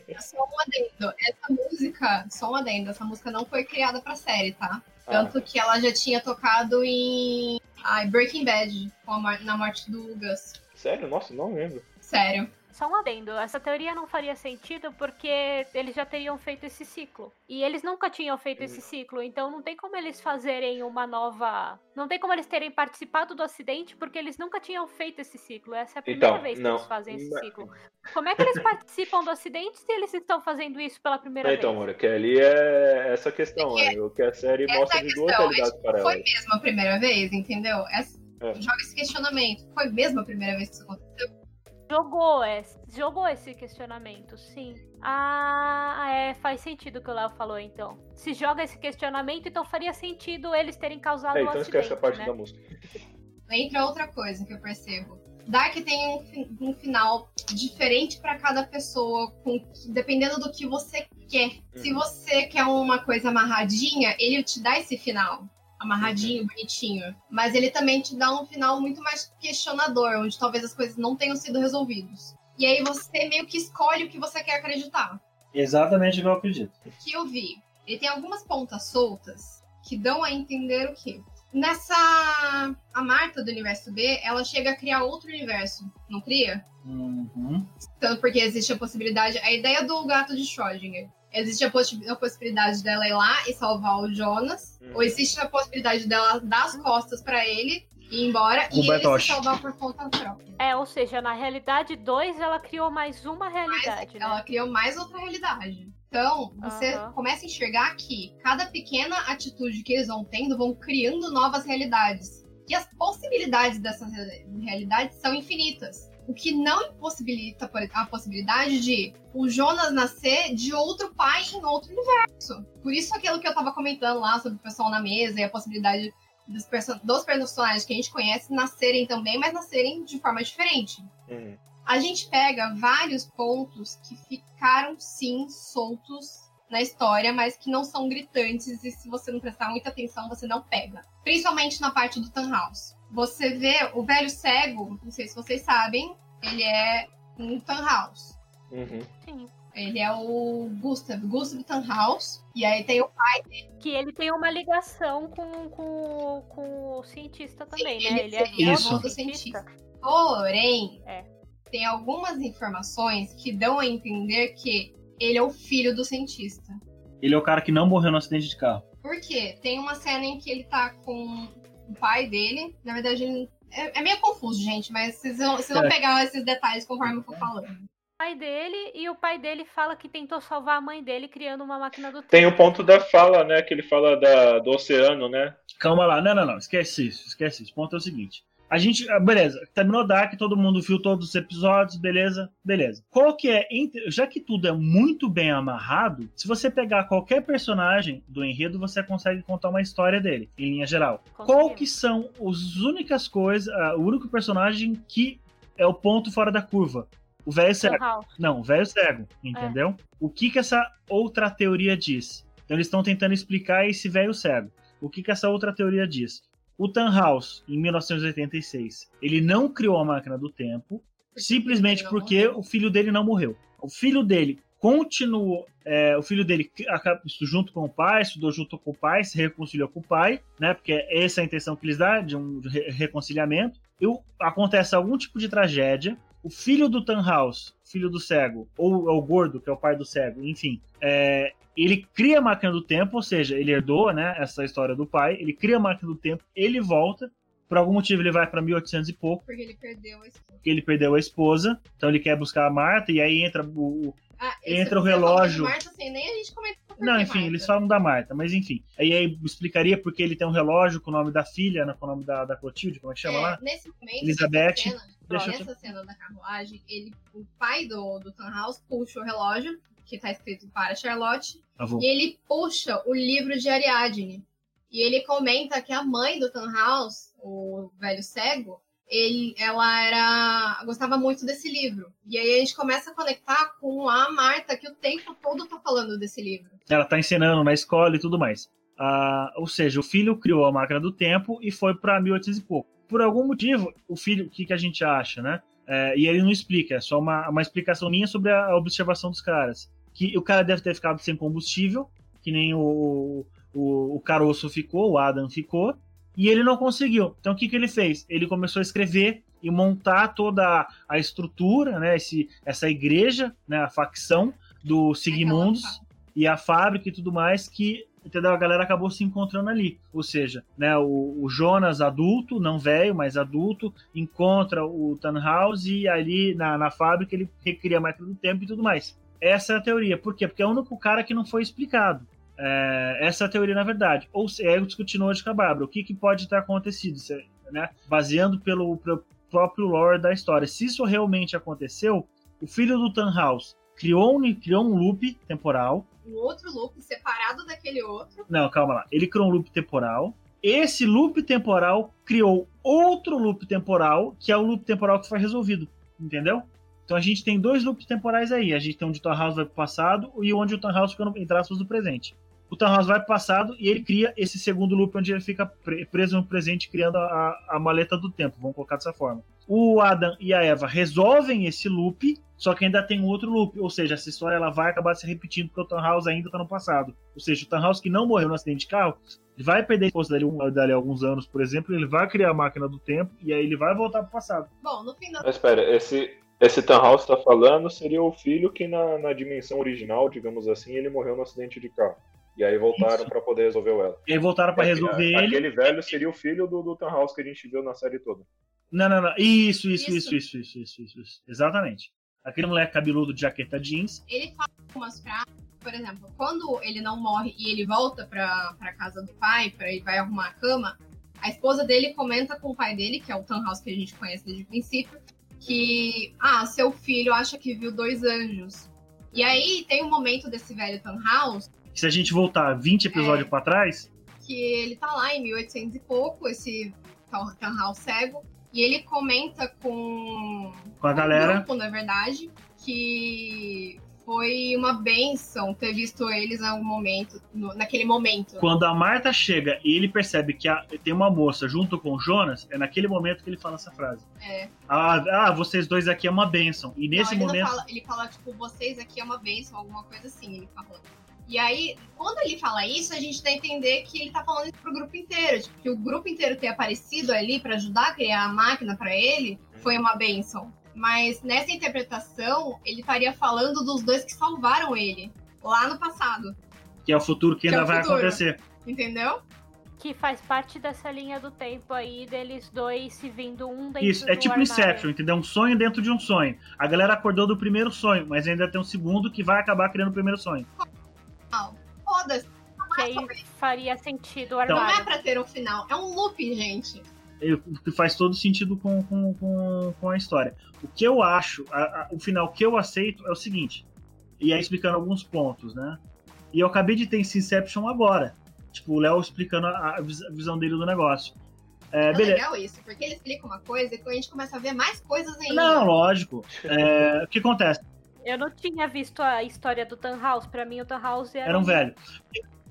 É só um adendo. Essa música, só um adendo. Essa música não foi criada pra série, tá? Tanto ah. que ela já tinha tocado em ai, Breaking Bad, na morte do Gus. Sério? Nossa, não lembro. Sério. Só um adendo, essa teoria não faria sentido porque eles já teriam feito esse ciclo. E eles nunca tinham feito esse ciclo, então não tem como eles fazerem uma nova. Não tem como eles terem participado do acidente porque eles nunca tinham feito esse ciclo. Essa é a primeira então, vez que não. eles fazem esse ciclo. Como é que eles participam do acidente se eles estão fazendo isso pela primeira então, vez? Então, Moura, que ali é essa questão, é que, o que a série mostra de duas realidades para ela. Foi mesmo a primeira vez, entendeu? Essa, é. Joga esse questionamento. Foi mesmo a primeira vez que isso aconteceu? Jogou esse, jogou esse questionamento, sim. Ah, é, faz sentido o que o Léo falou, então. Se joga esse questionamento, então faria sentido eles terem causado é, então o acidente, esquece a parte né? da música. Entra outra coisa que eu percebo. Dark tem um, um final diferente para cada pessoa, com, dependendo do que você quer. Uhum. Se você quer uma coisa amarradinha, ele te dá esse final amarradinho, uhum. bonitinho. Mas ele também te dá um final muito mais questionador, onde talvez as coisas não tenham sido resolvidas. E aí você meio que escolhe o que você quer acreditar. Exatamente o que eu acredito. O que eu vi? Ele tem algumas pontas soltas que dão a entender o quê? Nessa. A Marta do universo B, ela chega a criar outro universo, não cria? Uhum. Tanto porque existe a possibilidade. A ideia do gato de Schrödinger existe a, poss a, possibilidade dela ir lá e salvar o Jonas, hum. ou existe a possibilidade dela dar as costas para ele ir embora o e Bertoshi. ele se salvar por conta própria. É, ou seja, na realidade 2 ela criou mais uma realidade. né? Ela criou mais outra realidade. Então, você uhum. começa a enxergar que cada pequena atitude que eles vão tendo vão criando novas realidades. E as possibilidades dessas realidades são infinitas o que não impossibilita a possibilidade de o Jonas nascer de outro pai em outro universo. Por isso aquilo que eu tava comentando lá sobre o pessoal na mesa e a possibilidade dos, person dos personagens que a gente conhece nascerem também, mas nascerem de forma diferente. Uhum. A gente pega vários pontos que ficaram sim soltos na história, mas que não são gritantes e se você não prestar muita atenção, você não pega. Principalmente na parte do House você vê o velho cego, não sei se vocês sabem, ele é um Tannhaus. Uhum. Sim. Ele é o Gustav, Gustav Tannhaus. E aí tem o pai dele. Que ele tem uma ligação com, com, com o cientista também, Sim, né? Ele, ele é Isso. do cientista. Porém, é. tem algumas informações que dão a entender que ele é o filho do cientista. Ele é o cara que não morreu no acidente de carro. Por quê? Tem uma cena em que ele tá com o pai dele. Na verdade, ele... é, é, meio confuso, gente, mas vocês vão, vocês vão é. pegar esses detalhes conforme eu for falando pai dele e o pai dele fala que tentou salvar a mãe dele criando uma máquina do tempo. Tem o ponto da fala, né? Que ele fala da, do oceano, né? Calma lá, não, não, não, esquece isso, esquece isso. O ponto é o seguinte: a gente, ah, beleza, terminou Dark, todo mundo viu todos os episódios, beleza, beleza. Qual que é, já que tudo é muito bem amarrado, se você pegar qualquer personagem do enredo, você consegue contar uma história dele, em linha geral. Qual que são as únicas coisas, uh, o único personagem que é o ponto fora da curva? O velho cego. Não, o velho cego, entendeu? É. O que que essa outra teoria diz? Então eles estão tentando explicar esse velho cego. O que que essa outra teoria diz? O Tannhaus, em 1986, ele não criou a máquina do tempo simplesmente porque o filho dele não morreu. O filho dele continuou, é, o filho dele junto com o pai, estudou junto com o pai, se reconciliou com o pai, né? Porque essa é a intenção que eles dão de um reconciliamento. E acontece algum tipo de tragédia. O filho do Tannhaus, filho do cego, ou é o gordo, que é o pai do cego, enfim, é, ele cria a máquina do tempo, ou seja, ele herdou né, essa história do pai, ele cria a máquina do tempo, ele volta, Por algum motivo ele vai para 1800 e pouco. Porque ele perdeu a esposa. Porque ele perdeu a esposa. Então ele quer buscar a Marta e aí entra o, ah, entra o relógio. Marta, assim, nem a gente Não, enfim, eles falam da Marta, mas enfim. Aí, aí explicaria porque ele tem um relógio com o nome da filha, né, com o nome da, da Clotilde, como é que chama é, lá? Nesse momento, Elizabeth. Cena, deixa nessa eu... cena da carruagem, ele, o pai do, do House puxa o relógio, que tá escrito para Charlotte, e ele puxa o livro de Ariadne. E ele comenta que a mãe do House, o velho cego, ele, ela era gostava muito desse livro. E aí a gente começa a conectar com a Marta, que o tempo todo tá falando desse livro. Ela tá ensinando na escola e tudo mais. Ah, ou seja, o filho criou a máquina do tempo e foi para 1800 e pouco. Por algum motivo, o filho, o que, que a gente acha, né? É, e ele não explica, é só uma, uma explicação minha sobre a observação dos caras. Que o cara deve ter ficado sem combustível, que nem o, o, o caroço ficou, o Adam ficou, e ele não conseguiu. Então o que, que ele fez? Ele começou a escrever e montar toda a estrutura, né, esse, essa igreja, né, a facção do Sigmundos e a fábrica e tudo mais que entendeu? A galera acabou se encontrando ali. Ou seja, né, o, o Jonas adulto, não velho, mas adulto, encontra o Tannhaus e ali na, na fábrica ele recria a máquina do tempo e tudo mais. Essa é a teoria. Por quê? Porque é o único cara que não foi explicado. É, essa é a teoria, na verdade. Ou é eu discutindo hoje com a Bárbara. O que, que pode ter acontecido, né? Baseando pelo, pelo, próprio lore da história. Se isso realmente aconteceu, o filho do Tannhaus criou um, criou um loop temporal. Um outro loop separado daquele outro. Não, calma lá. Ele criou um loop temporal. Esse loop temporal criou outro loop temporal, que é o loop temporal que foi resolvido. Entendeu? Então a gente tem dois loops temporais aí. A gente tem onde o Tannhaus vai pro passado e onde o Tannhaus fica, no, entre aspas, do presente o Thanos vai para o passado e ele cria esse segundo loop onde ele fica preso no presente, criando a, a maleta do tempo, vamos colocar dessa forma. O Adam e a Eva resolvem esse loop, só que ainda tem um outro loop, ou seja, essa história ela vai acabar se repetindo porque o Thanos ainda está no passado. Ou seja, o Thanos que não morreu no acidente de carro, ele vai perder a esposa dali, dali alguns anos, por exemplo, ele vai criar a máquina do tempo e aí ele vai voltar para o passado. Bom, no final. Mas espera, esse, esse Thanos está falando seria o filho que na, na dimensão original, digamos assim, ele morreu no acidente de carro. E aí voltaram para poder resolver o ela. E aí voltaram para resolver ele. Aquele velho seria o filho do, do House que a gente viu na série toda. Não, não, não. Isso, isso, isso, isso, isso, isso, isso, isso. Exatamente. Aquele moleque cabeludo de jaqueta jeans. Ele fala algumas frases, por exemplo, quando ele não morre e ele volta pra, pra casa do pai, para ele vai arrumar a cama, a esposa dele comenta com o pai dele, que é o House que a gente conhece desde o princípio, que, ah, seu filho acha que viu dois anjos. E aí tem um momento desse velho House se a gente voltar 20 episódios é, para trás. Que ele tá lá em 1800 e pouco, esse canal cego. E ele comenta com. Com a galera. Um grupo, na verdade, que foi uma benção ter visto eles em algum momento, no, naquele momento. Quando a Marta chega e ele percebe que a, tem uma moça junto com o Jonas, é naquele momento que ele fala essa frase. É. Ah, ah vocês dois aqui é uma benção. E nesse não, ele momento. Fala, ele fala, tipo, vocês aqui é uma benção, alguma coisa assim, ele fala. E aí, quando ele fala isso, a gente tem que entender que ele tá falando isso pro grupo inteiro. Tipo, que o grupo inteiro ter aparecido ali para ajudar a criar a máquina para ele foi uma benção. Mas nessa interpretação, ele estaria falando dos dois que salvaram ele lá no passado. Que é o futuro que, que ainda é vai futuro, acontecer. Entendeu? Que faz parte dessa linha do tempo aí deles dois se vindo um dentro Isso, é tipo armário. Inception, entendeu? Um sonho dentro de um sonho. A galera acordou do primeiro sonho, mas ainda tem um segundo que vai acabar criando o primeiro sonho. Foda-se. Que aí faria sentido o armário. Não é pra ter um final, é um loop, gente. Que faz todo sentido com, com, com, com a história. O que eu acho, a, a, o final que eu aceito é o seguinte, e aí explicando alguns pontos, né? E eu acabei de ter esse Inception agora. Tipo, o Léo explicando a, a, visão dele do negócio. É, é legal isso, porque ele explica uma coisa e a gente começa a ver mais coisas ainda. Não, lógico. É, o que acontece? Eu não tinha visto a história do House. Pra mim, o House era. Era um velho.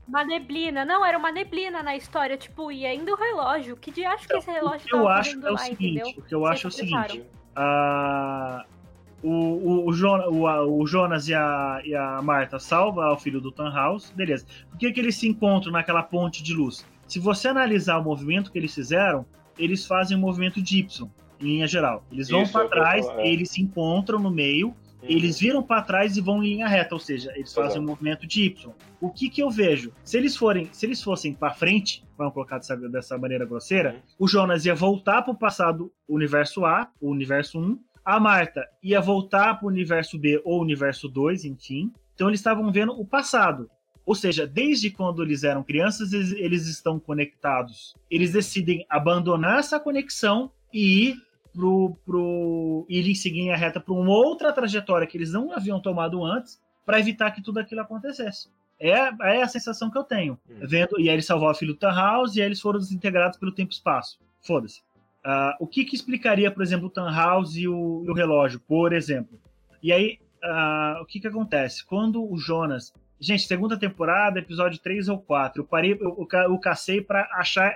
Uma neblina. Não, era uma neblina na história. Tipo, e ainda o relógio. Que dia acho que esse relógio o que eu acho é o lá, seguinte, entendeu? O que eu Vocês acho é o seguinte. Uh, o, o, o, o, o, Jonas e a, e a Marta salva o filho do House, beleza. Por que, que eles se encontram naquela ponte de luz? Se você analisar o movimento que eles fizeram, eles fazem um movimento de Y, em linha geral. Eles vão para trás, é. eles se encontram no meio. Eles viram para trás e vão em linha reta, ou seja, eles fazem Exato. um movimento de Y. O que que eu vejo? Se eles forem, se eles fossem para frente, vamos colocar dessa, dessa maneira grosseira, uhum. o Jonas ia voltar para o passado universo A, o universo 1, a Marta ia voltar para o universo B ou universo 2, enfim. Então eles estavam vendo o passado. Ou seja, desde quando eles eram crianças, eles, eles estão conectados. Eles decidem abandonar essa conexão e ir pro, pro irem seguir a reta para uma outra trajetória que eles não haviam tomado antes para evitar que tudo aquilo acontecesse. É, é a sensação que eu tenho. Hum. Vendo, e aí ele salvou a filha do Tannhaus e aí eles foram desintegrados pelo tempo e espaço. Foda-se. Uh, o que, que explicaria, por exemplo, o Tannhaus e o, e o relógio, por exemplo? E aí, uh, o que, que acontece? Quando o Jonas Gente, segunda temporada, episódio 3 ou 4. Eu parei, eu, eu, eu cacei para achar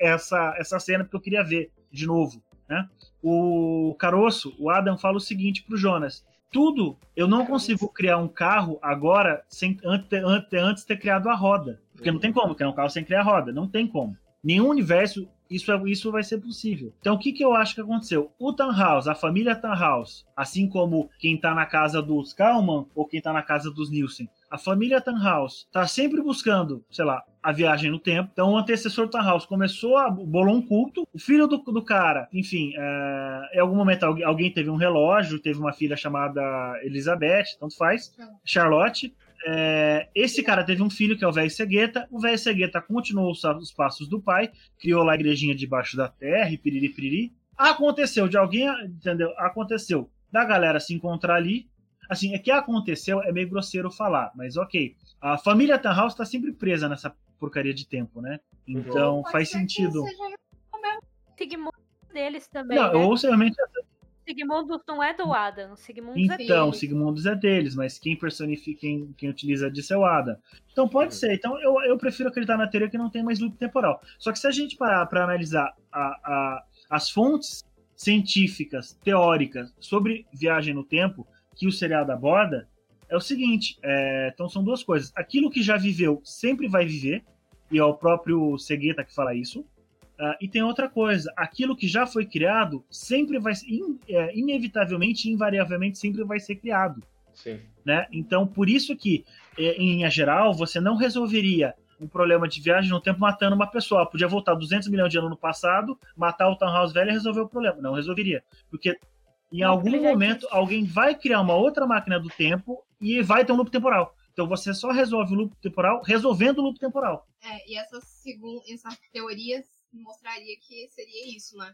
essa, essa cena porque eu queria ver de novo. Né? O Caroço, o Adam, fala o seguinte pro Jonas: tudo, eu não consigo criar um carro agora sem antes, antes, antes ter criado a roda. Porque não tem como criar um carro sem criar a roda. Não tem como. Nenhum universo isso, é, isso vai ser possível. Então, o que, que eu acho que aconteceu? O Tannhaus, a família Tannhaus, assim como quem tá na casa dos Kalman ou quem tá na casa dos Nielsen, a família Tannhaus está sempre buscando, sei lá, a viagem no tempo. Então, o antecessor Tannhaus começou a bolou um culto. O filho do, do cara, enfim, é, em algum momento alguém, teve um relógio, teve uma filha chamada Elizabeth, tanto faz, Charlotte. É, esse cara teve um filho que é o velho Segueta. O velho Segueta continuou os, os, passos do pai, criou lá a igrejinha debaixo da terra, e piriri piriri. Aconteceu de alguém, entendeu? Aconteceu da galera se encontrar ali, Assim, é que aconteceu, é meio grosseiro falar, mas ok. A família Tannhaus está sempre presa nessa porcaria de tempo, né? Então Pode faz sentido. Sigmund deles também. Não, né? ou realmente. Sigmundus não é do Adam, Sigmundus então, é deles. Então, Sigmundus é deles, mas quem personifica, quem, quem utiliza disso é o Adam. Então pode uhum. ser. Então eu, eu prefiro acreditar na teoria que não tem mais loop temporal. Só que se a gente parar para analisar a, a, as fontes científicas, teóricas sobre viagem no tempo, que o seriado aborda é o seguinte: é, então são duas coisas. Aquilo que já viveu sempre vai viver, e é o próprio Segueta que fala isso. Uh, e tem outra coisa: aquilo que já foi criado sempre vai, in, é, inevitavelmente, invariavelmente, sempre vai ser criado. Sim. Né? Então, por isso que, é, em geral, você não resolveria um problema de viagem no tempo matando uma pessoa. Podia voltar 200 milhões de anos no passado, matar o Townhouse velho e resolver o problema. Não resolveria. Porque em algum momento, alguém vai criar uma outra máquina do tempo e vai ter um loop temporal. Então você só resolve o loop temporal resolvendo o loop temporal. É, e essa, segun, essa teoria mostraria que seria isso, né?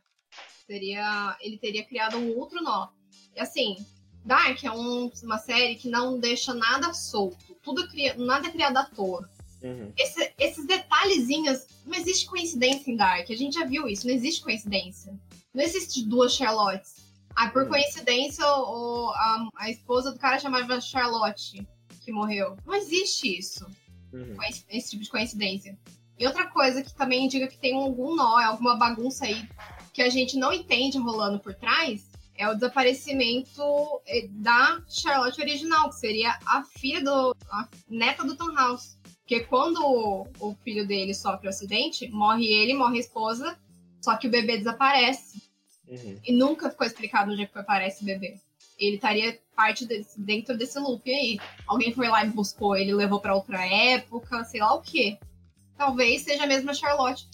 Seria, ele teria criado um outro nó. E assim, Dark é um, uma série que não deixa nada solto. Tudo cria, nada é criado à toa. Uhum. Esse, esses detalhezinhos, não existe coincidência em Dark. A gente já viu isso, não existe coincidência. Não existe duas Charlottes. Ah, por hum. coincidência, o, a, a, esposa do cara chamava Charlotte, que morreu. Não existe isso. Uhum. Esse tipo de coincidência. E outra coisa que também indica que tem algum nó, é alguma bagunça aí que a gente não entende rolando por trás, é o desaparecimento eh, da Charlotte original, que seria a filha do. a neta do Tom House. Porque quando o, o filho dele sofre o um acidente, morre ele, morre a esposa, só que o bebê desaparece. Uhum. E nunca ficou explicado onde é que aparece o bebê. Ele estaria parte desse, dentro desse loop aí. Alguém foi lá e buscou ele, levou para outra época, sei lá o quê. Talvez seja a mesma Charlotte.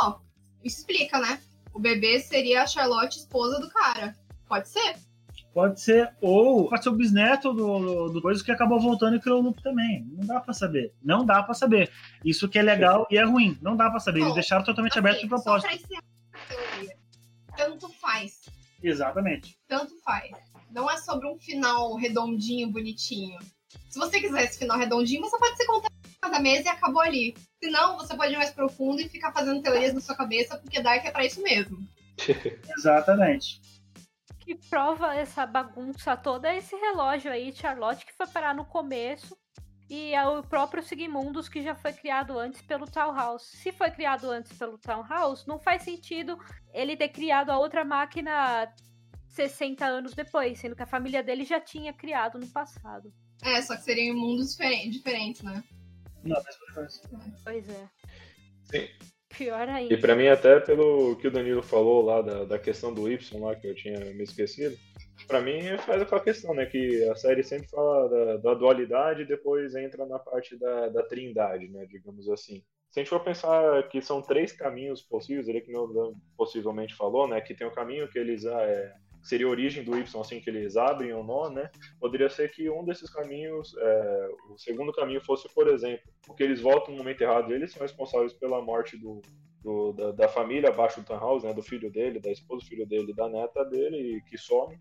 Ó, oh, isso explica, né? O bebê seria a Charlotte, esposa do cara. Pode ser? Pode ser, ou pode ser o bisneto do, do, do coisa que acabou voltando e criou o loop também. Não dá para saber. Não dá para saber. Isso que é legal e é ruim. Não dá para saber. Eles deixaram totalmente assim, aberto de propósito. Só pra encerrar a teoria tanto faz. Exatamente. Tanto faz. Não é sobre um final redondinho, bonitinho. Se você quiser esse final redondinho, você pode se contar da mesa e acabou ali. Se não, você pode ir mais profundo e ficar fazendo teorias na sua cabeça, porque Dark é pra isso mesmo. Exatamente. Que prova essa bagunça toda é esse relógio aí, Charlotte, que foi parar no começo e é o próprio Sigmundus que já foi criado antes pelo Townhouse. Se foi criado antes pelo Townhouse, não faz sentido ele ter criado a outra máquina 60 anos depois, sendo que a família dele já tinha criado no passado. É, só que seriam mundos diferentes, diferentes, né? Não, mas Pois é. Sim. Pior ainda. E pra mim, até pelo que o Danilo falou lá da, da questão do Y lá, que eu tinha me esquecido, Pra mim faz aquela questão, né? Que a série sempre fala da, da dualidade e depois entra na parte da, da trindade, né? Digamos assim. Se a gente for pensar que são três caminhos possíveis, ele que não possivelmente falou, né? Que tem o caminho que eles ah, é, seria a origem do Y, assim que eles abrem ou não, né? Poderia ser que um desses caminhos, é, o segundo caminho fosse, por exemplo, porque eles voltam no momento errado, eles são responsáveis pela morte do, do da, da, família abaixo do Tannhaus, né? Do filho dele, da esposa do filho dele, da neta dele, que some.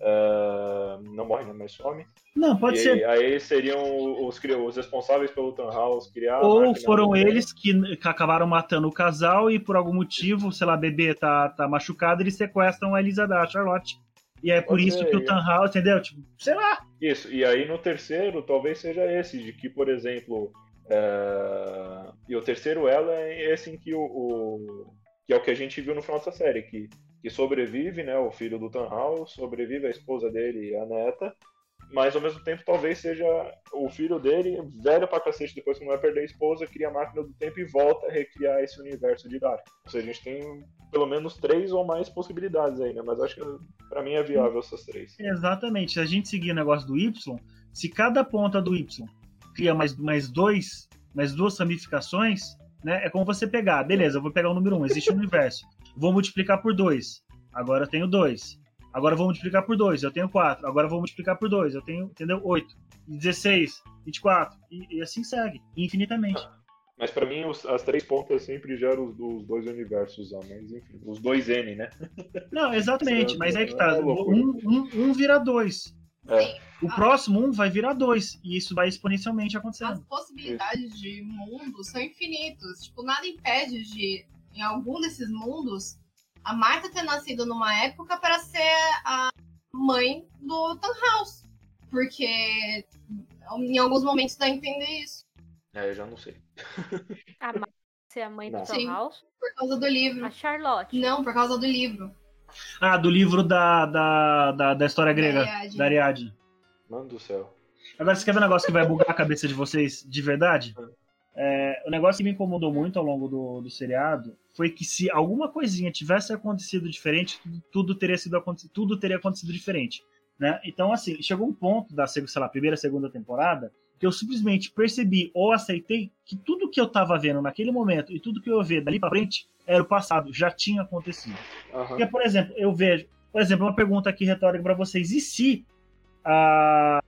Uh, não morre, não, mas some. Não, pode e ser. Aí seriam os, os responsáveis pelo Townhouse criar. Ou foram eles que, que, acabaram matando o casal e por algum motivo, sei lá, bebê tá, tá machucado, eles sequestram a Elisa da Charlotte. E é por isso que o Townhouse, entendeu? Tipo, sei lá. Isso, e aí no terceiro, talvez seja esse, de que, por exemplo. É... E o terceiro ela é esse em que o, o, que é o que a gente viu no final dessa série, que que sobrevive, né, o filho do Tanhal, sobrevive a esposa dele e a neta, mas ao mesmo tempo talvez seja o filho dele, velho pra cacete, depois que não vai perder a esposa, cria a máquina do tempo e volta a recriar esse universo de Dark. Ou seja, a gente tem pelo menos três ou mais possibilidades aí, né? Mas acho que para mim é viável essas três. Exatamente. Se a gente seguir o negócio do Y, se cada ponta do Y cria mais, mais dois, mais duas ramificações, né? É como você pegar, beleza, eu vou pegar o número um, existe um universo. Vou multiplicar por 2. Agora eu tenho 2. Agora eu vou multiplicar por 2, eu tenho 4. Agora eu vou multiplicar por 2, eu tenho, entendeu? 8. 16, 24. E, e assim segue, infinitamente. Ah, mas para mim os, as três pontas sempre geram os, os dois universos, ó, mas enfim, os dois N, né? Não, exatamente, mas é que tá. Um, um, um vira dois. É. O próximo um vai virar dois. E isso vai exponencialmente acontecendo. As possibilidades de mundos são infinitos. Tipo, nada impede de em algum desses mundos, a Marta ter nascido numa época para ser a mãe do House. Porque em alguns momentos dá a entender isso. É, eu já não sei. A Marta ser a mãe não. do House? Por causa do livro. A Charlotte. Não, por causa do livro. Ah, do livro da, da, da, da história grega, da Ariadne. Mano do céu. Agora, você quer ver um negócio que vai bugar a cabeça de vocês de verdade? É, o negócio que me incomodou muito ao longo do, do seriado foi que se alguma coisinha tivesse acontecido diferente, tudo, tudo teria sido tudo teria acontecido diferente, né? Então assim, chegou um ponto da, sei lá, primeira, segunda temporada que eu simplesmente percebi ou aceitei que tudo que eu tava vendo naquele momento e tudo que eu ia ver dali para frente era o passado, já tinha acontecido. Uhum. Porque, por exemplo, eu vejo, por exemplo, uma pergunta aqui retórica para vocês: e se a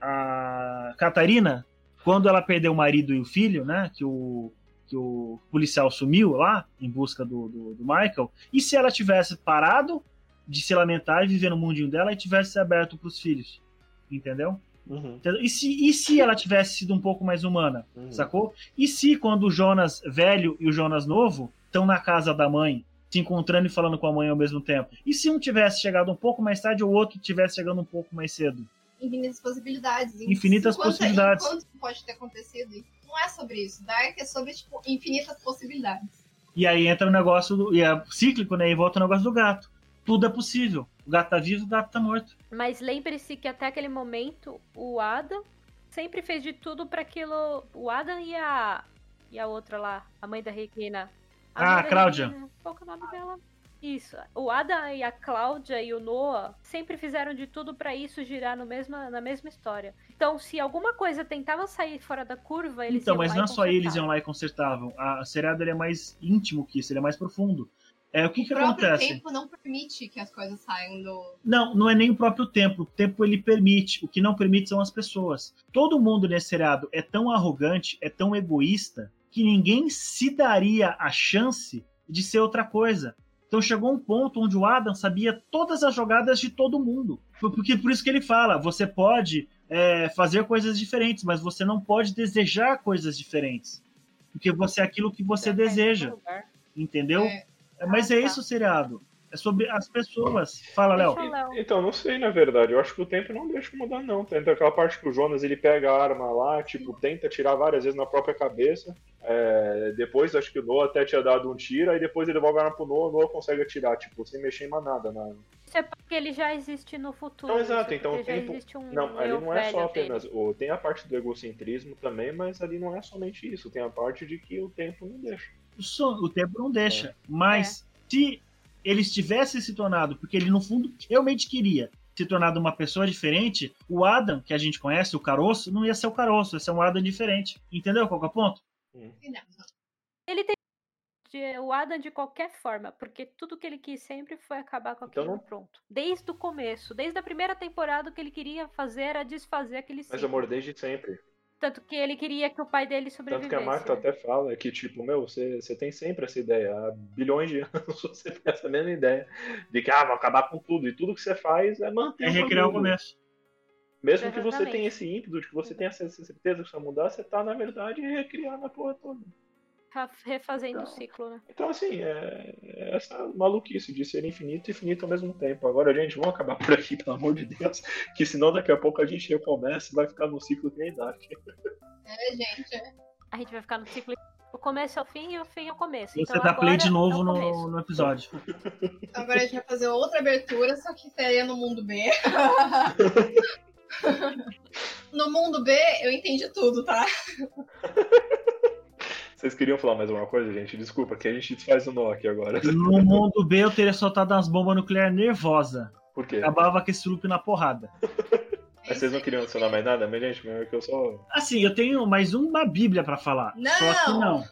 a Catarina quando ela perdeu o marido e o filho, né? Que o, que o policial sumiu lá em busca do, do, do Michael. E se ela tivesse parado de se lamentar e viver no mundinho dela e tivesse aberto para os filhos? Entendeu? Uhum. E, se, e se ela tivesse sido um pouco mais humana, uhum. sacou? E se quando o Jonas velho e o Jonas novo estão na casa da mãe, se encontrando e falando com a mãe ao mesmo tempo? E se um tivesse chegado um pouco mais tarde ou o outro tivesse chegando um pouco mais cedo? Infinitas possibilidades. Infinitas enquanto, possibilidades. Enquanto pode ter acontecido, não é sobre isso. Dark é sobre, tipo, infinitas possibilidades. E aí entra o negócio, do, e é cíclico, né? E volta o negócio do gato. Tudo é possível. O gato tá vivo, o gato tá morto. Mas lembre-se que até aquele momento, o Adam sempre fez de tudo para aquilo. O Adam e a. E a outra lá, a mãe da Regina. A ah, Cláudia. Qual que é o nome dela? Isso. O Adam e a Cláudia e o Noah sempre fizeram de tudo para isso girar no mesma, na mesma história. Então, se alguma coisa tentava sair fora da curva, eles Então, mas não é só eles iam lá e consertavam. A seriada é mais íntimo que isso, ele é mais profundo. É, o que, o que acontece? O tempo não permite que as coisas saiam do. Não, não é nem o próprio tempo. O tempo ele permite. O que não permite são as pessoas. Todo mundo nesse seriado é tão arrogante, é tão egoísta, que ninguém se daria a chance de ser outra coisa. Então chegou um ponto onde o Adam sabia todas as jogadas de todo mundo. Porque por isso que ele fala: você pode é, fazer coisas diferentes, mas você não pode desejar coisas diferentes. Porque você é aquilo que você é, deseja. Entendeu? É. Mas é isso o seriado. É sobre as pessoas. Fala, Léo. Então, não sei, na verdade. Eu acho que o tempo não deixa mudar, não. Tem aquela parte que o Jonas ele pega a arma lá, tipo, tenta tirar várias vezes na própria cabeça. É, depois, acho que o Noah até tinha dado um tiro, aí depois ele devolve a arma pro Noah, o Noah consegue atirar, tipo, sem mexer em mais nada. Na... Isso é porque ele já existe no futuro. Não, exato. Então, o tempo... Um não, ali não é só apenas. O... Tem a parte do egocentrismo também, mas ali não é somente isso. Tem a parte de que o tempo não deixa. O, o tempo não deixa. É. Mas é. se ele tivesse se tornado, porque ele no fundo realmente queria se tornar uma pessoa diferente, o Adam, que a gente conhece, o caroço, não ia ser o caroço, ia ser um Adam diferente. Entendeu qual é o ponto? Ele tem o Adam de qualquer forma, porque tudo que ele quis sempre foi acabar com então aquilo então, pronto. Desde o começo, desde a primeira temporada, o que ele queria fazer era desfazer aquele ciclo. Mas amor, desde sempre. Tanto que ele queria que o pai dele sobrevivesse. Tanto que a Marta né? até fala que, tipo, meu, você, você tem sempre essa ideia. Há bilhões de anos você tem essa mesma ideia. De que, ah, vou acabar com tudo. E tudo que você faz é manter. É recriar o começo. Mesmo Exatamente. que você tenha esse ímpeto, de que você tenha essa certeza que você vai mudar, você tá, na verdade, recriando a porra toda refazendo então, o ciclo, né? Então, assim, é, é, essa maluquice de ser infinito e infinito ao mesmo tempo. Agora, gente, vamos acabar por aqui, pelo amor de Deus, que senão daqui a pouco a gente recomeça e vai ficar no ciclo que é a idade. É, gente, é. A gente vai ficar no ciclo o começo é o fim e o fim é o começo. Você então, dá play de novo é no, no episódio. Agora a gente vai fazer outra abertura, só que seria no mundo B. no mundo B, eu entendi tudo, tá? Vocês queriam falar mais alguma coisa, gente? Desculpa, que a gente faz o nó aqui agora. No mundo B, eu teria soltado umas bombas nucleares nervosa. Por quê? Acabava com esse loop na porrada. Mas vocês não queriam adicionar mais nada? Mas, gente, é que eu só. Assim, eu tenho mais uma Bíblia pra falar. Não! Só que não.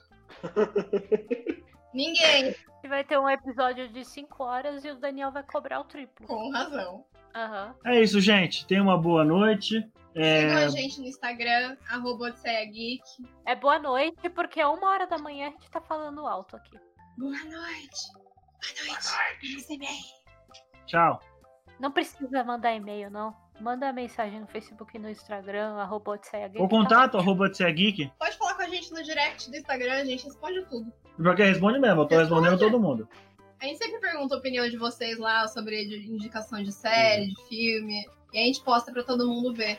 Ninguém. Vai ter um episódio de 5 horas e o Daniel vai cobrar o triplo. Com razão. Uhum. É isso, gente. Tenha uma boa noite. É... Sigam a gente no Instagram, arroba Geek. É boa noite, porque é uma hora da manhã a gente tá falando alto aqui. Boa noite. Boa noite. Boa noite. Tchau. Não precisa mandar e-mail, não. Manda mensagem no Facebook e no Instagram, arroba O contato, arroba Geek. Pode falar com a gente no direct do Instagram, a gente responde tudo. Porque responde mesmo, eu tô responde. respondendo todo mundo. A gente sempre pergunta a opinião de vocês lá sobre indicação de série, de filme. E a gente posta pra todo mundo ver.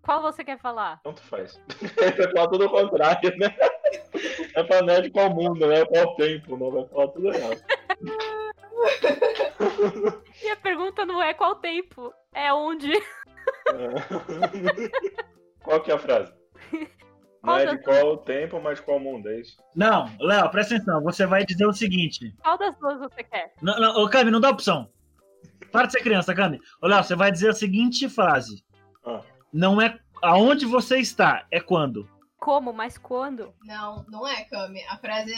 Qual você quer falar? Tanto faz. Vai falar tudo ao contrário, né? É pra nerd qual mundo, né? Qual tempo, né? Vai falar tudo errado. e a pergunta não é qual tempo, é onde. É. Qual que é a frase? Não é de qual tempo, mas de qual mundo, é isso? Não, Léo, presta atenção. Você vai dizer o seguinte. Qual das duas você quer? Não, não, ô, Cami, não dá opção. Para de ser criança, Cami. Ô, Léo, você vai dizer a seguinte frase. Ah não é aonde você está, é quando. Como, mas quando? Não, não é, Cami. A frase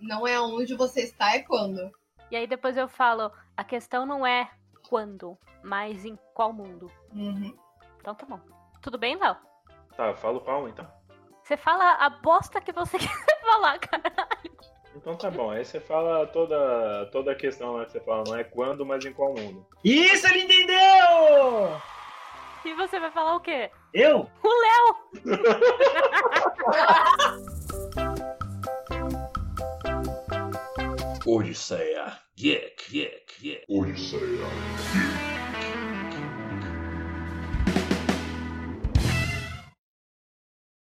não é onde você está, é quando. E aí depois eu falo, a questão não é quando, mas em qual mundo. Uhum. Então tá bom. Tudo bem, Léo? Tá, eu falo qual então. Você fala a bosta que você quer falar, caralho. Então tá bom, aí você fala toda, toda a questão lá que você fala, não é quando, mas em qual mundo. Isso ele entendeu! E você vai falar o quê? Eu? O Léo! Odisseia. Geek, geek, geek. Odisseia. Geek.